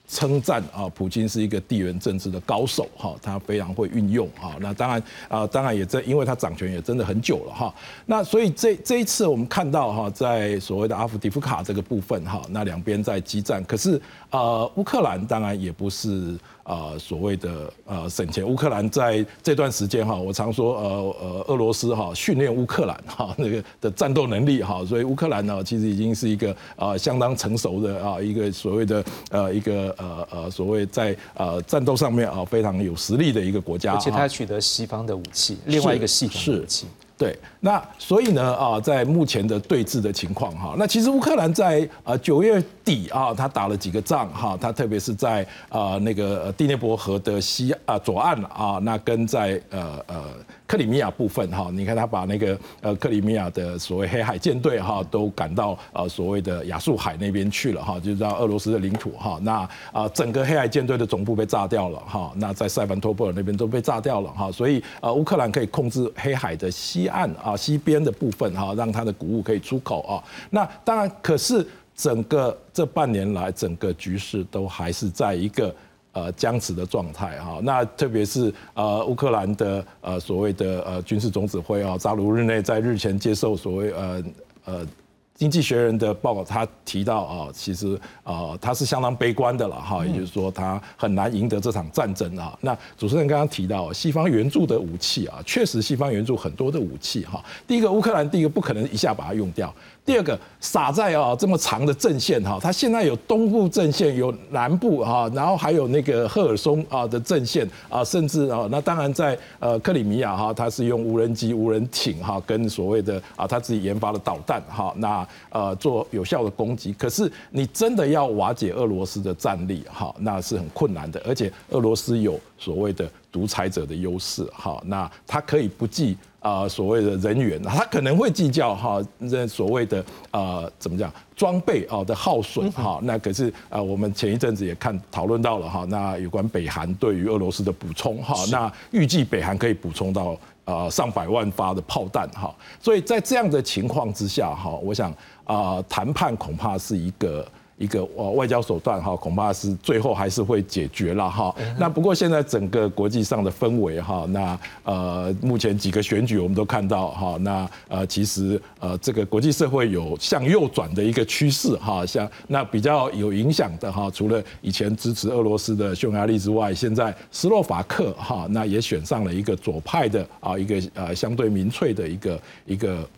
称赞啊，普京是一个地缘政治的高手哈，他非常会运用哈。那当然啊，当然也在，因为他掌权也真的很久了哈。那所以这这一次我们看到哈，在所谓的阿夫迪夫卡这个部分哈，那两边在激战，可是呃，乌克兰当然也不是呃所谓的呃省钱。乌克兰在这段时间哈，我常说呃呃，俄罗斯哈训练乌克兰哈 [LAUGHS] 那个的战斗能力哈，所以乌克兰呢其实已经是一个呃相当成熟的啊一个所谓的呃一个。呃呃，所谓在呃战斗上面啊非常有实力的一个国家，而且他取得西方的武器，另外一个系统武器。对，那所以呢啊，在目前的对峙的情况哈，那其实乌克兰在呃九月底啊，他打了几个仗哈，他特别是在啊那个第聂伯河的西啊左岸啊，那跟在呃呃。克里米亚部分哈，你看他把那个呃克里米亚的所谓黑海舰队哈都赶到呃所谓的亚速海那边去了哈，就是到俄罗斯的领土哈。那啊整个黑海舰队的总部被炸掉了哈，那在塞凡托波尔那边都被炸掉了哈。所以呃乌克兰可以控制黑海的西岸啊西边的部分哈，让它的谷物可以出口啊。那当然，可是整个这半年来，整个局势都还是在一个。呃，僵持的状态哈，那特别是呃，乌克兰的呃所谓的呃军事总指挥啊，扎卢日内在日前接受所谓呃呃经济学人的报告，他提到啊，其实啊他是相当悲观的了哈，也就是说他很难赢得这场战争啊。那主持人刚刚提到西方援助的武器啊，确实西方援助很多的武器哈。第一个乌克兰，第一个不可能一下把它用掉。第二个撒在啊这么长的阵线哈，它现在有东部阵线，有南部哈，然后还有那个赫尔松啊的阵线啊，甚至啊那当然在呃克里米亚哈，它是用无人机、无人艇哈，跟所谓的啊他自己研发的导弹哈，那呃做有效的攻击。可是你真的要瓦解俄罗斯的战力哈，那是很困难的，而且俄罗斯有所谓的独裁者的优势哈，那他可以不计。啊，所谓的人员，他可能会计较哈，这所谓的啊，怎么讲装备啊的耗损哈，那可是啊，我们前一阵子也看讨论到了哈，那有关北韩对于俄罗斯的补充哈，那预计北韩可以补充到啊上百万发的炮弹哈，所以在这样的情况之下哈，我想啊，谈判恐怕是一个。一个呃外交手段哈，恐怕是最后还是会解决了哈。那不过现在整个国际上的氛围哈，那呃目前几个选举我们都看到哈，那呃其实呃这个国际社会有向右转的一个趋势哈，像那比较有影响的哈，除了以前支持俄罗斯的匈牙利之外，现在斯洛伐克哈那也选上了一个左派的啊一个呃相对民粹的一个一个。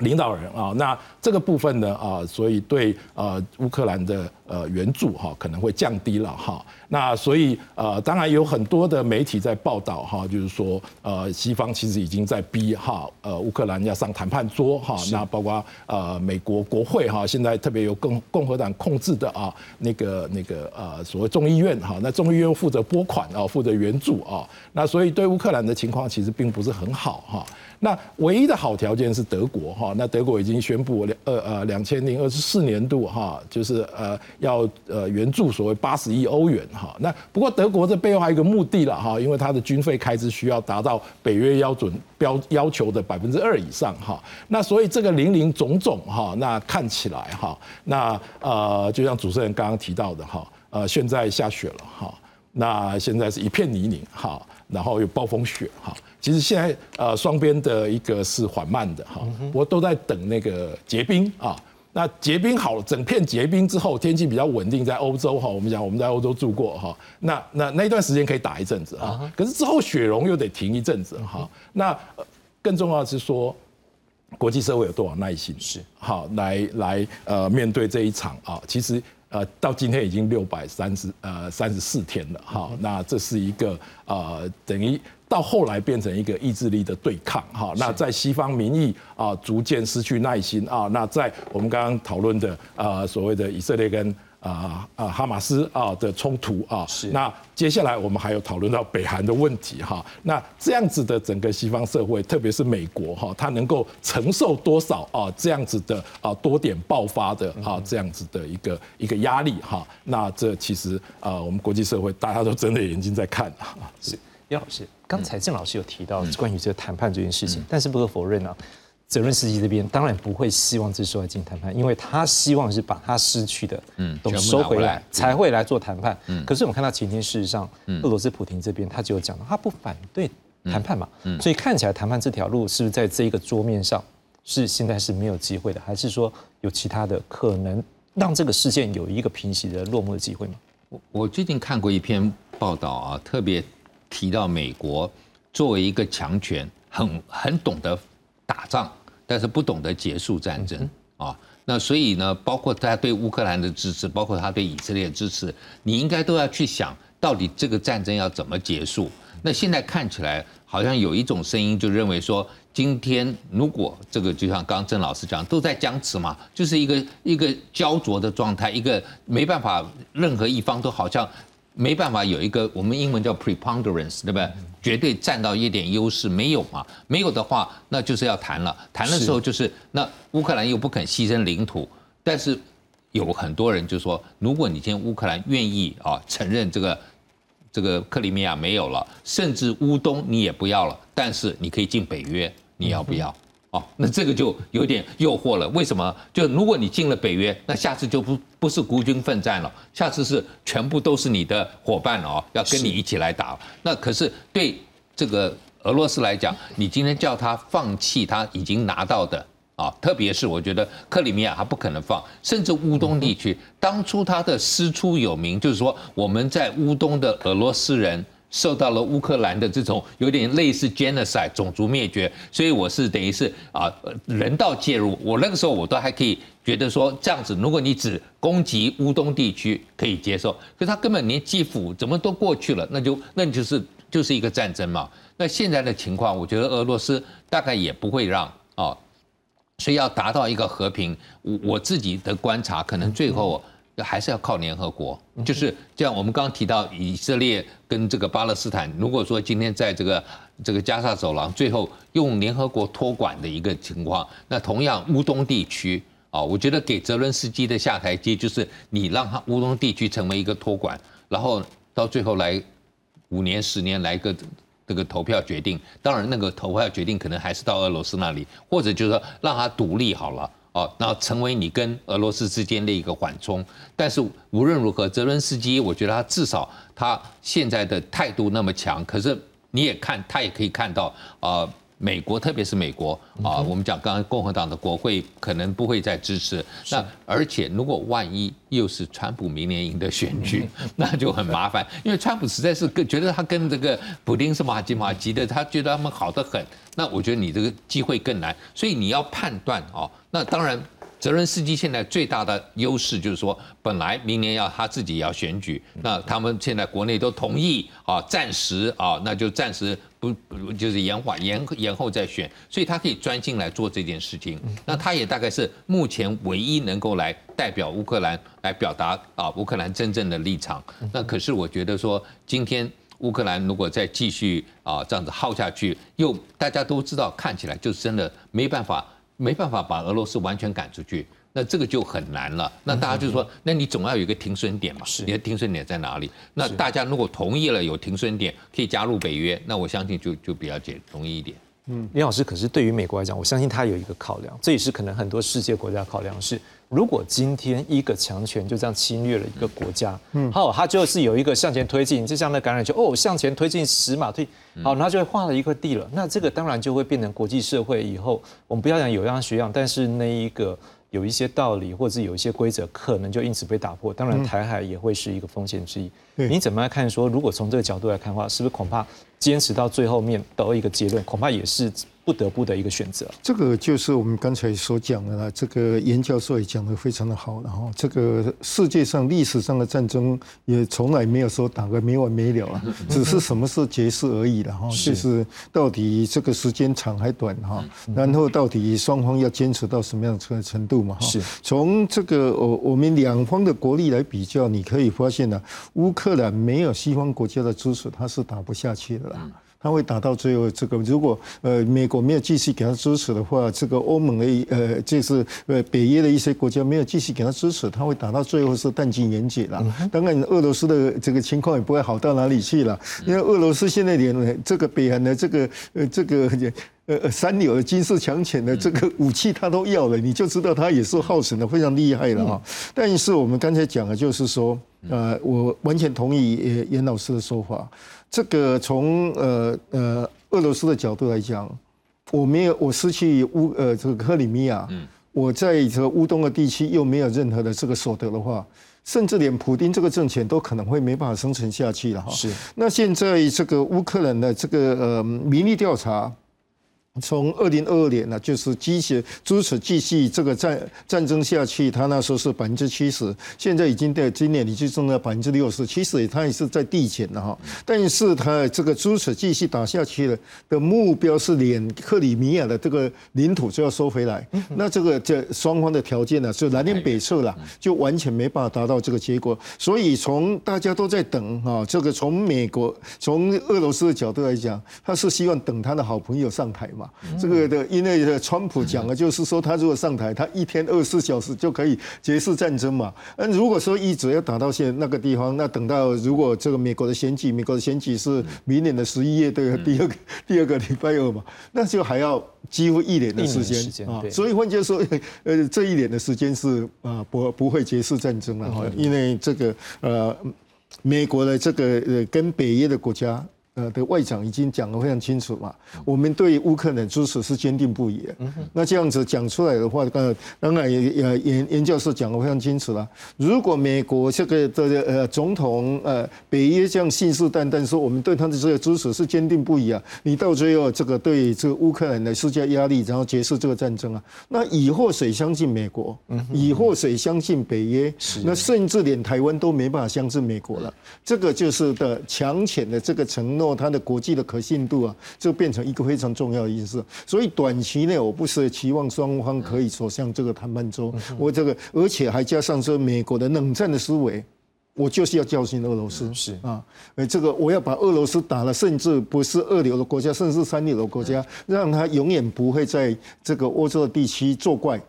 领导人啊，那这个部分呢啊，所以对啊乌克兰的呃援助哈可能会降低了哈。那所以呃当然有很多的媒体在报道哈，就是说呃西方其实已经在逼哈呃乌克兰要上谈判桌哈。那包括呃美国国会哈，现在特别由共共和党控制的啊那个那个呃所谓众议院哈，那众议院负责拨款啊，负责援助啊。那所以对乌克兰的情况其实并不是很好哈。那唯一的好条件是德国哈，那德国已经宣布两呃呃两千零二十四年度哈，就是呃要呃援助所谓八十亿欧元哈。那不过德国这背后还有一个目的了哈，因为它的军费开支需要达到北约标准标要求的百分之二以上哈。那所以这个零零总总哈，那看起来哈，那呃就像主持人刚刚提到的哈。呃，现在下雪了哈，那现在是一片泥泞哈，然后有暴风雪哈。其实现在呃双边的一个是缓慢的哈，我都在等那个结冰啊。那结冰好了，整片结冰之后，天气比较稳定，在欧洲哈，我们讲我们在欧洲住过哈，那那那一段时间可以打一阵子啊。可是之后雪融又得停一阵子哈。那更重要的是说，国际社会有多少耐心是好来来呃面对这一场啊？其实。呃，到今天已经六百三十呃三十四天了哈，那这是一个呃等于到后来变成一个意志力的对抗哈，那在西方民意啊逐渐失去耐心啊，那在我们刚刚讨论的啊所谓的以色列跟。啊啊，哈马斯啊的冲突啊，是那接下来我们还有讨论到北韩的问题哈，那这样子的整个西方社会，特别是美国哈，它能够承受多少啊这样子的啊多点爆发的啊这样子的一个一个压力哈，那这其实啊我们国际社会大家都睁着眼睛在看啊。是，叶老师，刚才郑老师有提到关于这个谈判这件事情，但是不可否认啊。泽伦斯基这边当然不会希望这时候来进谈判，因为他希望是把他失去的嗯都收回来才会来做谈判。嗯，可是我们看到前天事实上，俄罗斯普廷这边他就有讲到，他不反对谈判嘛。嗯，所以看起来谈判这条路是不是在这一个桌面上是现在是没有机会的，还是说有其他的可能让这个事件有一个平息的落幕的机会吗？我我最近看过一篇报道啊，特别提到美国作为一个强权，很很懂得打仗。但是不懂得结束战争啊，那所以呢，包括他对乌克兰的支持，包括他对以色列的支持，你应该都要去想到底这个战争要怎么结束。那现在看起来好像有一种声音就认为说，今天如果这个就像刚刚郑老师讲，都在僵持嘛，就是一个一个焦灼的状态，一个没办法，任何一方都好像。没办法有一个我们英文叫 preponderance，对不对？绝对占到一点优势没有嘛？没有的话，那就是要谈了。谈的时候就是那乌克兰又不肯牺牲领土，但是有很多人就说，如果你今天乌克兰愿意啊承认这个这个克里米亚没有了，甚至乌东你也不要了，但是你可以进北约，你要不要？哦，那这个就有点诱惑了。为什么？就如果你进了北约，那下次就不不是孤军奋战了，下次是全部都是你的伙伴了哦，要跟你一起来打。那可是对这个俄罗斯来讲，你今天叫他放弃他已经拿到的啊，特别是我觉得克里米亚他不可能放，甚至乌东地区，当初他的师出有名，就是说我们在乌东的俄罗斯人。受到了乌克兰的这种有点类似 genocide 种族灭绝，所以我是等于是啊人道介入。我那个时候我都还可以觉得说这样子，如果你只攻击乌东地区可以接受，可是他根本连基辅怎么都过去了，那就那就是就是一个战争嘛。那现在的情况，我觉得俄罗斯大概也不会让啊，所以要达到一个和平，我我自己的观察，可能最后。还是要靠联合国，就是这样。我们刚刚提到以色列跟这个巴勒斯坦，如果说今天在这个这个加沙走廊最后用联合国托管的一个情况，那同样乌东地区啊，我觉得给泽伦斯基的下台阶就是你让他乌东地区成为一个托管，然后到最后来五年十年来个这个投票决定，当然那个投票决定可能还是到俄罗斯那里，或者就是说让他独立好了。哦，那成为你跟俄罗斯之间的一个缓冲，但是无论如何，泽伦斯基，我觉得他至少他现在的态度那么强，可是你也看，他也可以看到啊。美国，特别是美国啊，我们讲刚刚共和党的国会可能不会再支持。那而且如果万一又是川普明年赢的选举，[LAUGHS] 那就很麻烦，因为川普实在是跟觉得他跟这个普丁是马吉马吉的，他觉得他们好得很。那我觉得你这个机会更难，所以你要判断哦。那当然。泽伦斯基现在最大的优势就是说，本来明年要他自己要选举，那他们现在国内都同意啊，暂时啊，那就暂时不就是延缓、延延后再选，所以他可以专心来做这件事情。那他也大概是目前唯一能够来代表乌克兰来表达啊乌克兰真正的立场。那可是我觉得说，今天乌克兰如果再继续啊这样子耗下去，又大家都知道，看起来就真的没办法。没办法把俄罗斯完全赶出去，那这个就很难了。那大家就说，那你总要有一个停损点嘛？是，你的停损点在哪里？那大家如果同意了有停损点，可以加入北约，那我相信就就比较简容易一点。嗯，李老师，可是对于美国来讲，我相信他有一个考量，这也是可能很多世界国家考量是，如果今天一个强权就这样侵略了一个国家，嗯好，他就是有一个向前推进，就像那感染球，哦，向前推进十码推，好，然后就会画了一块地了。那这个当然就会变成国际社会以后，我们不要讲有样学样，但是那一个有一些道理或者是有一些规则，可能就因此被打破。当然，嗯台海也会是一个风险之一。对你怎么来看说，如果从这个角度来看的话，是不是恐怕坚持到最后面得一个结论，恐怕也是不得不的一个选择。这个就是我们刚才所讲的了，这个严教授也讲得非常的好然后。这个世界上历史上的战争也从来没有说打个没完没了啊，只是什么时候结束而已了哈。是就是到底这个时间长还短哈，然后到底双方要坚持到什么样的程度嘛哈。是从这个我我们两方的国力来比较，你可以发现呢，乌克兰没有西方国家的支持，它是打不下去的啦。它会打到最后，这个如果呃美国没有继续给他支持的话，这个欧盟的呃就是呃北约的一些国家没有继续给他支持，它会打到最后是弹尽援绝了。当然，俄罗斯的这个情况也不会好到哪里去了，因为俄罗斯现在连呃这个北韩的这个呃这个。呃，三流的军事强权的这个武器他都要了，你就知道他也是耗损的非常厉害了哈。但是我们刚才讲的就是说，呃，我完全同意呃严老师的说法。这个从呃呃俄罗斯的角度来讲，我没有我失去乌呃这个克里米亚，嗯我在这个乌东的地区又没有任何的这个所得的话，甚至连普丁这个政权都可能会没办法生存下去了哈。是。那现在这个乌克兰的这个呃民意调查。从二零二二年呢，就是继续支持继续这个战战争下去，他那时候是百分之七十，现在已经在今年已经增到百分之六十，其实他也是在递减了哈。但是他这个支持继续打下去的的目标是连克里米亚的这个领土就要收回来，那这个这双方的条件呢，就南辕北辙了，就完全没办法达到这个结果。所以从大家都在等哈，这个从美国从俄罗斯的角度来讲，他是希望等他的好朋友上台嘛。这个的，因为川普讲的就是说，他如果上台，他一天二十四小时就可以结束战争嘛。那如果说一直要打到现那个地方，那等到如果这个美国的选举，美国的选举是明年的十一月的第二个 [LAUGHS] 第二个礼拜二嘛，那就还要几乎一年的时间啊。所以换句话说，呃，这一年的时间是啊不不会结束战争了哈，因为这个呃美国的这个呃跟北约的国家。呃的外长已经讲得非常清楚嘛，我们对乌克兰支持是坚定不移的。那这样子讲出来的话，呃，当然也也严严教授讲得非常清楚了。如果美国这个的呃总统呃北约这样信誓旦旦说我们对他的这个支持是坚定不移啊，你到最后这个对这个乌克兰的施加压力，然后结束这个战争啊，那以后谁相信美国？以后谁相信北约？那甚至连台湾都没办法相信美国了。这个就是的强权的这个承诺。它的国际的可信度啊，就变成一个非常重要的因素。所以短期内我不是期望双方可以走向这个谈判桌，我这个而且还加上说美国的冷战的思维，我就是要教训俄罗斯。是啊，呃，这个我要把俄罗斯打了，甚至不是二流的国家，甚至三流的国家，让他永远不会在这个欧洲的地区作怪。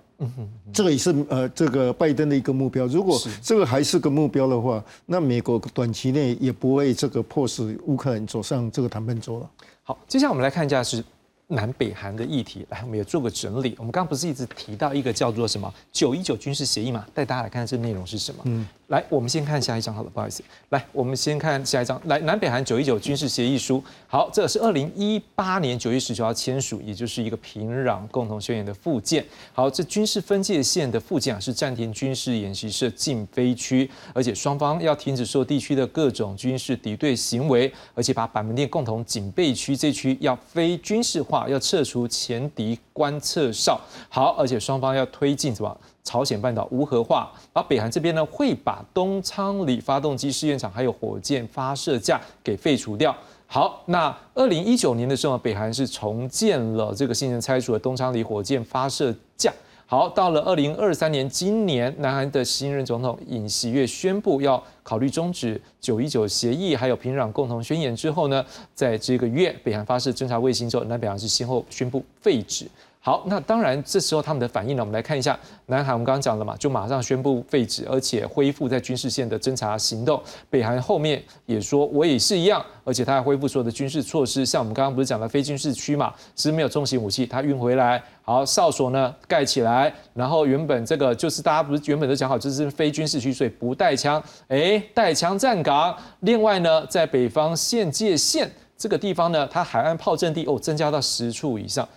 这个也是呃，这个拜登的一个目标。如果这个还是个目标的话，那美国短期内也不会这个迫使乌克兰走上这个谈判桌了。好，接下来我们来看一下是南北韩的议题。来，我们也做个整理。我们刚刚不是一直提到一个叫做什么“九一九军事协议”嘛？带大家来看这内容是什么。嗯。来，我们先看下一张，好了，不好意思。来，我们先看下一张。来，南北韩九一九军事协议书。好，这是二零一八年九月十九号签署，也就是一个平壤共同宣言的附件。好，这军事分界线的附件啊，是暂停军事演习设禁飞区，而且双方要停止受地区的各种军事敌对行为，而且把板门店共同警备区这区要非军事化，要撤除前敌观测哨。好，而且双方要推进什么？朝鲜半岛无核化，而北韩这边呢会把东昌里发动机试验场还有火箭发射架给废除掉。好，那二零一九年的时候，北韩是重建了这个新人拆除的东昌里火箭发射架。好，到了二零二三年，今年南韩的新任总统尹锡悦宣布要考虑终止九一九协议还有平壤共同宣言之后呢，在这个月北韩发射侦察卫星之后，南北韩是先后宣布废止。好，那当然这时候他们的反应呢，我们来看一下，南韩我们刚刚讲了嘛，就马上宣布废止，而且恢复在军事线的侦察行动。北韩后面也说我也是一样，而且他还恢复所有的军事措施，像我们刚刚不是讲的非军事区嘛，是没有重型武器，他运回来。好，哨所呢盖起来，然后原本这个就是大家不是原本都讲好，这是非军事区，所以不带枪，哎，带枪站岗。另外呢，在北方县界线这个地方呢，它海岸炮阵地哦增加到十处以上。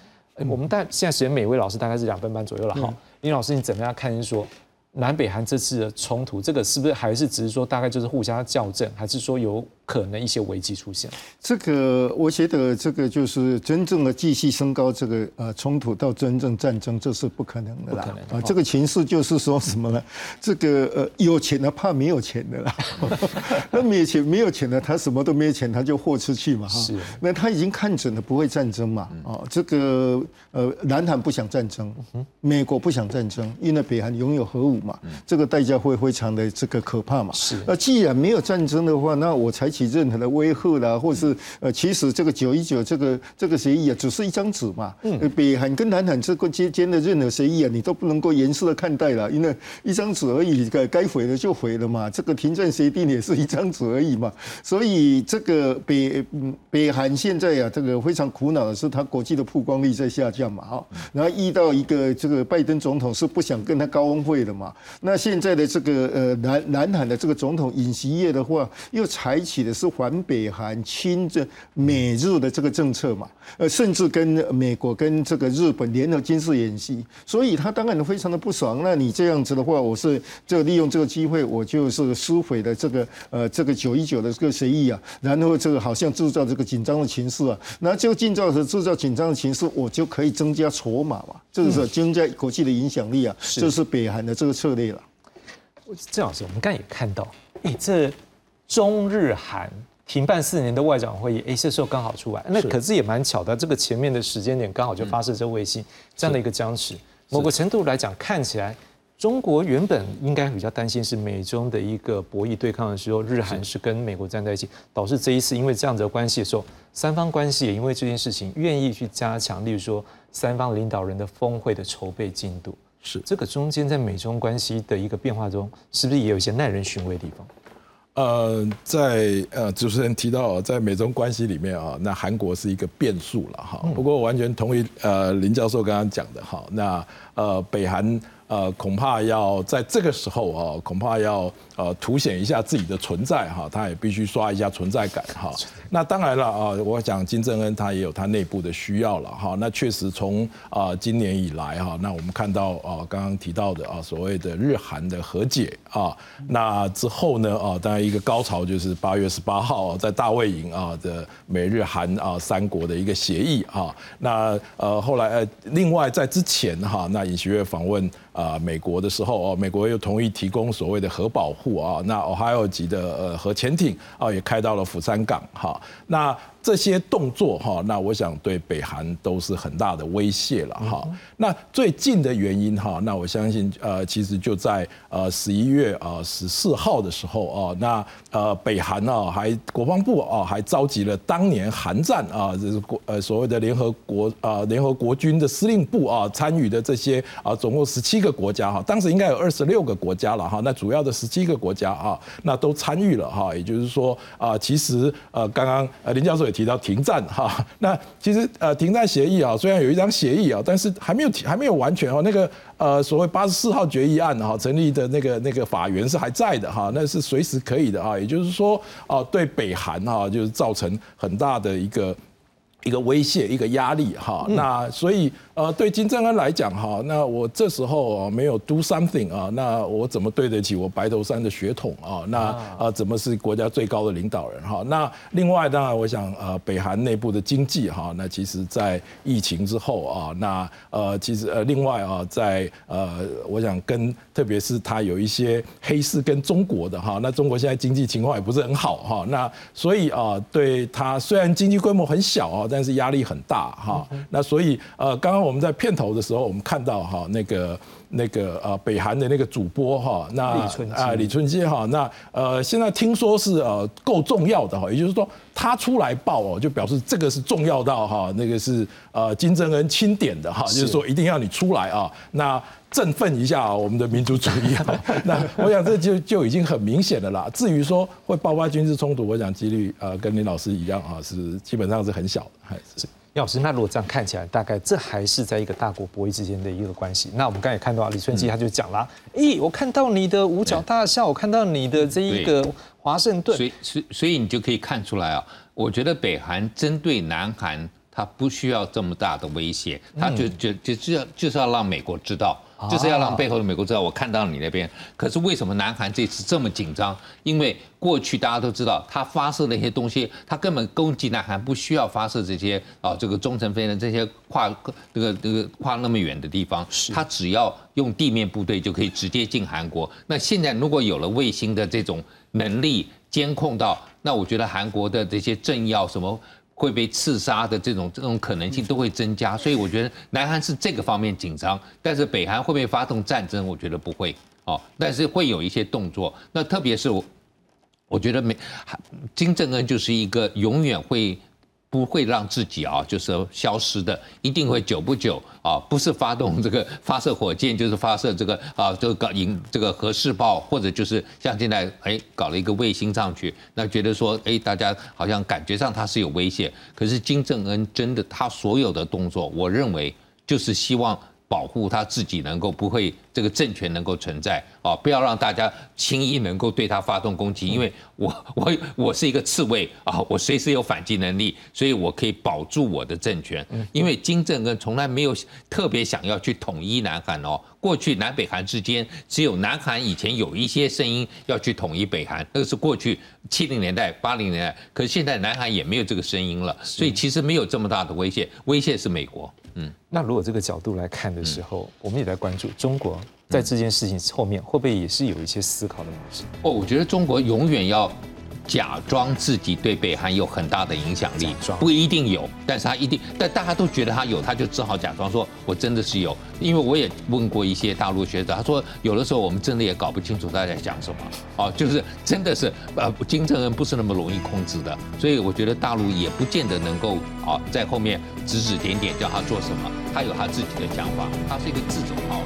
我们大现在时间每位老师大概是两分半左右了。哈，林老师你怎么样看？说？南北韩这次的冲突，这个是不是还是只是说大概就是互相校正，还是说有可能一些危机出现？这个我觉得这个就是真正的继续升高这个呃冲突到真正战争，这是不可能的啦。啊，这个情势就是说什么呢？这个呃有钱的怕没有钱的啦。[LAUGHS] 那没有钱没有钱的，他什么都没有钱，他就豁出去嘛。是。那他已经看准了不会战争嘛？啊，这个呃南韩不想战争，美国不想战争，因为北韩拥有核武。嘛，这个代价会非常的这个可怕嘛。是。那既然没有战争的话，那我采取任何的威吓啦，或是呃，其实这个九一九这个这个协议啊，只是一张纸嘛。嗯。北韩跟南韩这个之间的任何协议啊，你都不能够严肃的看待了，因为一张纸而已，该该毁的就毁了嘛。这个停战协定也是一张纸而已嘛。所以这个北北韩现在啊，这个非常苦恼的是，他国际的曝光率在下降嘛。哈。然后遇到一个这个拜登总统是不想跟他高峰会的嘛。那现在的这个呃南南韩的这个总统尹锡悦的话，又采取的是环北韩亲这美日的这个政策嘛，呃，甚至跟美国跟这个日本联合军事演习，所以他当然非常的不爽。那你这样子的话，我是就利用这个机会，我就是撕毁的这个呃这个九一九的这个协议啊，然后这个好像制造这个紧张的情势啊，那就制造制造紧张的情势，我就可以增加筹码嘛，这个是增加国际的影响力啊，这是北韩的这个。策略了，郑老师，我们刚才也看到，哎，这中日韩停办四年的外长会议，哎，这时候刚好出来，那可是也蛮巧的，这个前面的时间点刚好就发射这卫星，这样的一个僵持，某个程度来讲，看起来中国原本应该比较担心是美中的一个博弈对抗的时候，日韩是。跟美国站在一起，导致这一次因为这样子的关系的时候，三方关系也因为这件事情愿意去加强，例如说三方领导人的峰会的筹备进度。是。这个中间在美中关系的一个变化中，是不是也有一些耐人寻味的地方？呃，在呃主持人提到在美中关系里面啊，那韩国是一个变数了哈。不过我完全同意呃林教授刚刚讲的哈，那呃北韩。呃，恐怕要在这个时候啊，恐怕要呃凸显一下自己的存在哈，他也必须刷一下存在感哈。那当然了啊，我想金正恩他也有他内部的需要了哈。那确实从啊今年以来哈，那我们看到啊刚刚提到的啊所谓的日韩的和解啊，那之后呢啊，当然一个高潮就是八月十八号在大卫营啊的美日韩啊三国的一个协议啊。那呃后来呃另外在之前哈，那尹锡悦访问。啊，美国的时候哦，美国又同意提供所谓的核保护啊，那 Ohio 级的呃核潜艇啊也开到了釜山港哈，那。这些动作哈，那我想对北韩都是很大的威胁了哈。那最近的原因哈，那我相信呃，其实就在呃十一月啊十四号的时候啊，那呃北韩啊还国防部啊还召集了当年韩战啊，这是国呃所谓的联合国啊联合国军的司令部啊参与的这些啊总共十七个国家哈，当时应该有二十六个国家了哈，那主要的十七个国家啊，那都参与了哈，也就是说啊，其实呃刚刚呃林教授。提到停战哈，[LAUGHS] 那其实呃停战协议啊，虽然有一张协议啊，但是还没有还没有完全哦。那个呃所谓八十四号决议案哈，成立的那个那个法源是还在的哈，那是随时可以的哈。也就是说啊，对北韩哈就是造成很大的一个一个威胁一个压力哈。那所以。呃，对金正恩来讲哈，那我这时候啊没有 do something 啊，那我怎么对得起我白头山的血统啊？那啊怎么是国家最高的领导人哈？那另外当然我想呃北韩内部的经济哈，那其实在疫情之后啊，那呃其实呃另外啊在呃我想跟特别是他有一些黑市跟中国的哈，那中国现在经济情况也不是很好哈，那所以啊对他虽然经济规模很小啊，但是压力很大哈。那所以呃刚刚。刚我们在片头的时候，我们看到哈那个。那个呃，北韩的那个主播哈，那啊李春基哈，那呃现在听说是呃够重要的哈，也就是说他出来报哦，就表示这个是重要到哈，那个是呃金正恩钦点的哈，就是说一定要你出来啊，那振奋一下我们的民族主义哈，[LAUGHS] 那我想这就就已经很明显的啦。至于说会爆发军事冲突，我想几率呃跟林老师一样啊，是基本上是很小的，还是。老师，那如果这样看起来，大概这还是在一个大国博弈之间的一个关系。那我们刚才看到李春基他就讲了，咦，我看到你的五角大厦，我看到你的这一个华盛顿，所以所所以你就可以看出来啊，我觉得北韩针对南韩，他不需要这么大的威胁，他就就就就要就是要让美国知道。就是要让背后的美国知道我看到你那边。可是为什么南韩这次这么紧张？因为过去大家都知道，他发射那些东西，他根本攻击南韩不需要发射这些啊，这个中程飞弹这些跨这个这个跨那么远的地方，他只要用地面部队就可以直接进韩国。那现在如果有了卫星的这种能力监控到，那我觉得韩国的这些政要什么。会被刺杀的这种这种可能性都会增加，所以我觉得南韩是这个方面紧张，但是北韩会不会发动战争？我觉得不会哦，但是会有一些动作。那特别是我，我觉得美金正恩就是一个永远会。不会让自己啊，就是消失的，一定会久不久啊，不是发动这个 [LAUGHS] 发射火箭，就是发射这个啊，这个搞引这个核试爆，或者就是像现在哎搞了一个卫星上去，那觉得说哎，大家好像感觉上它是有威胁，可是金正恩真的他所有的动作，我认为就是希望。保护他自己能够不会这个政权能够存在啊，不要让大家轻易能够对他发动攻击，因为我我我是一个刺猬啊，我随时有反击能力，所以我可以保住我的政权。因为金正恩从来没有特别想要去统一南韩哦，过去南北韩之间只有南韩以前有一些声音要去统一北韩，那个是过去七零年代八零年代，可是现在南韩也没有这个声音了，所以其实没有这么大的威胁，威胁是美国。嗯，那如果这个角度来看的时候，我们也在关注中国在这件事情后面会不会也是有一些思考的模式？哦，我觉得中国永远要。假装自己对北韩有很大的影响力，不一定有，但是他一定，但大家都觉得他有，他就只好假装说，我真的是有。因为我也问过一些大陆学者，他说有的时候我们真的也搞不清楚他在讲什么，哦，就是真的是呃，金正恩不是那么容易控制的，所以我觉得大陆也不见得能够啊在后面指指点点叫他做什么，他有他自己的想法，他是一个自走炮。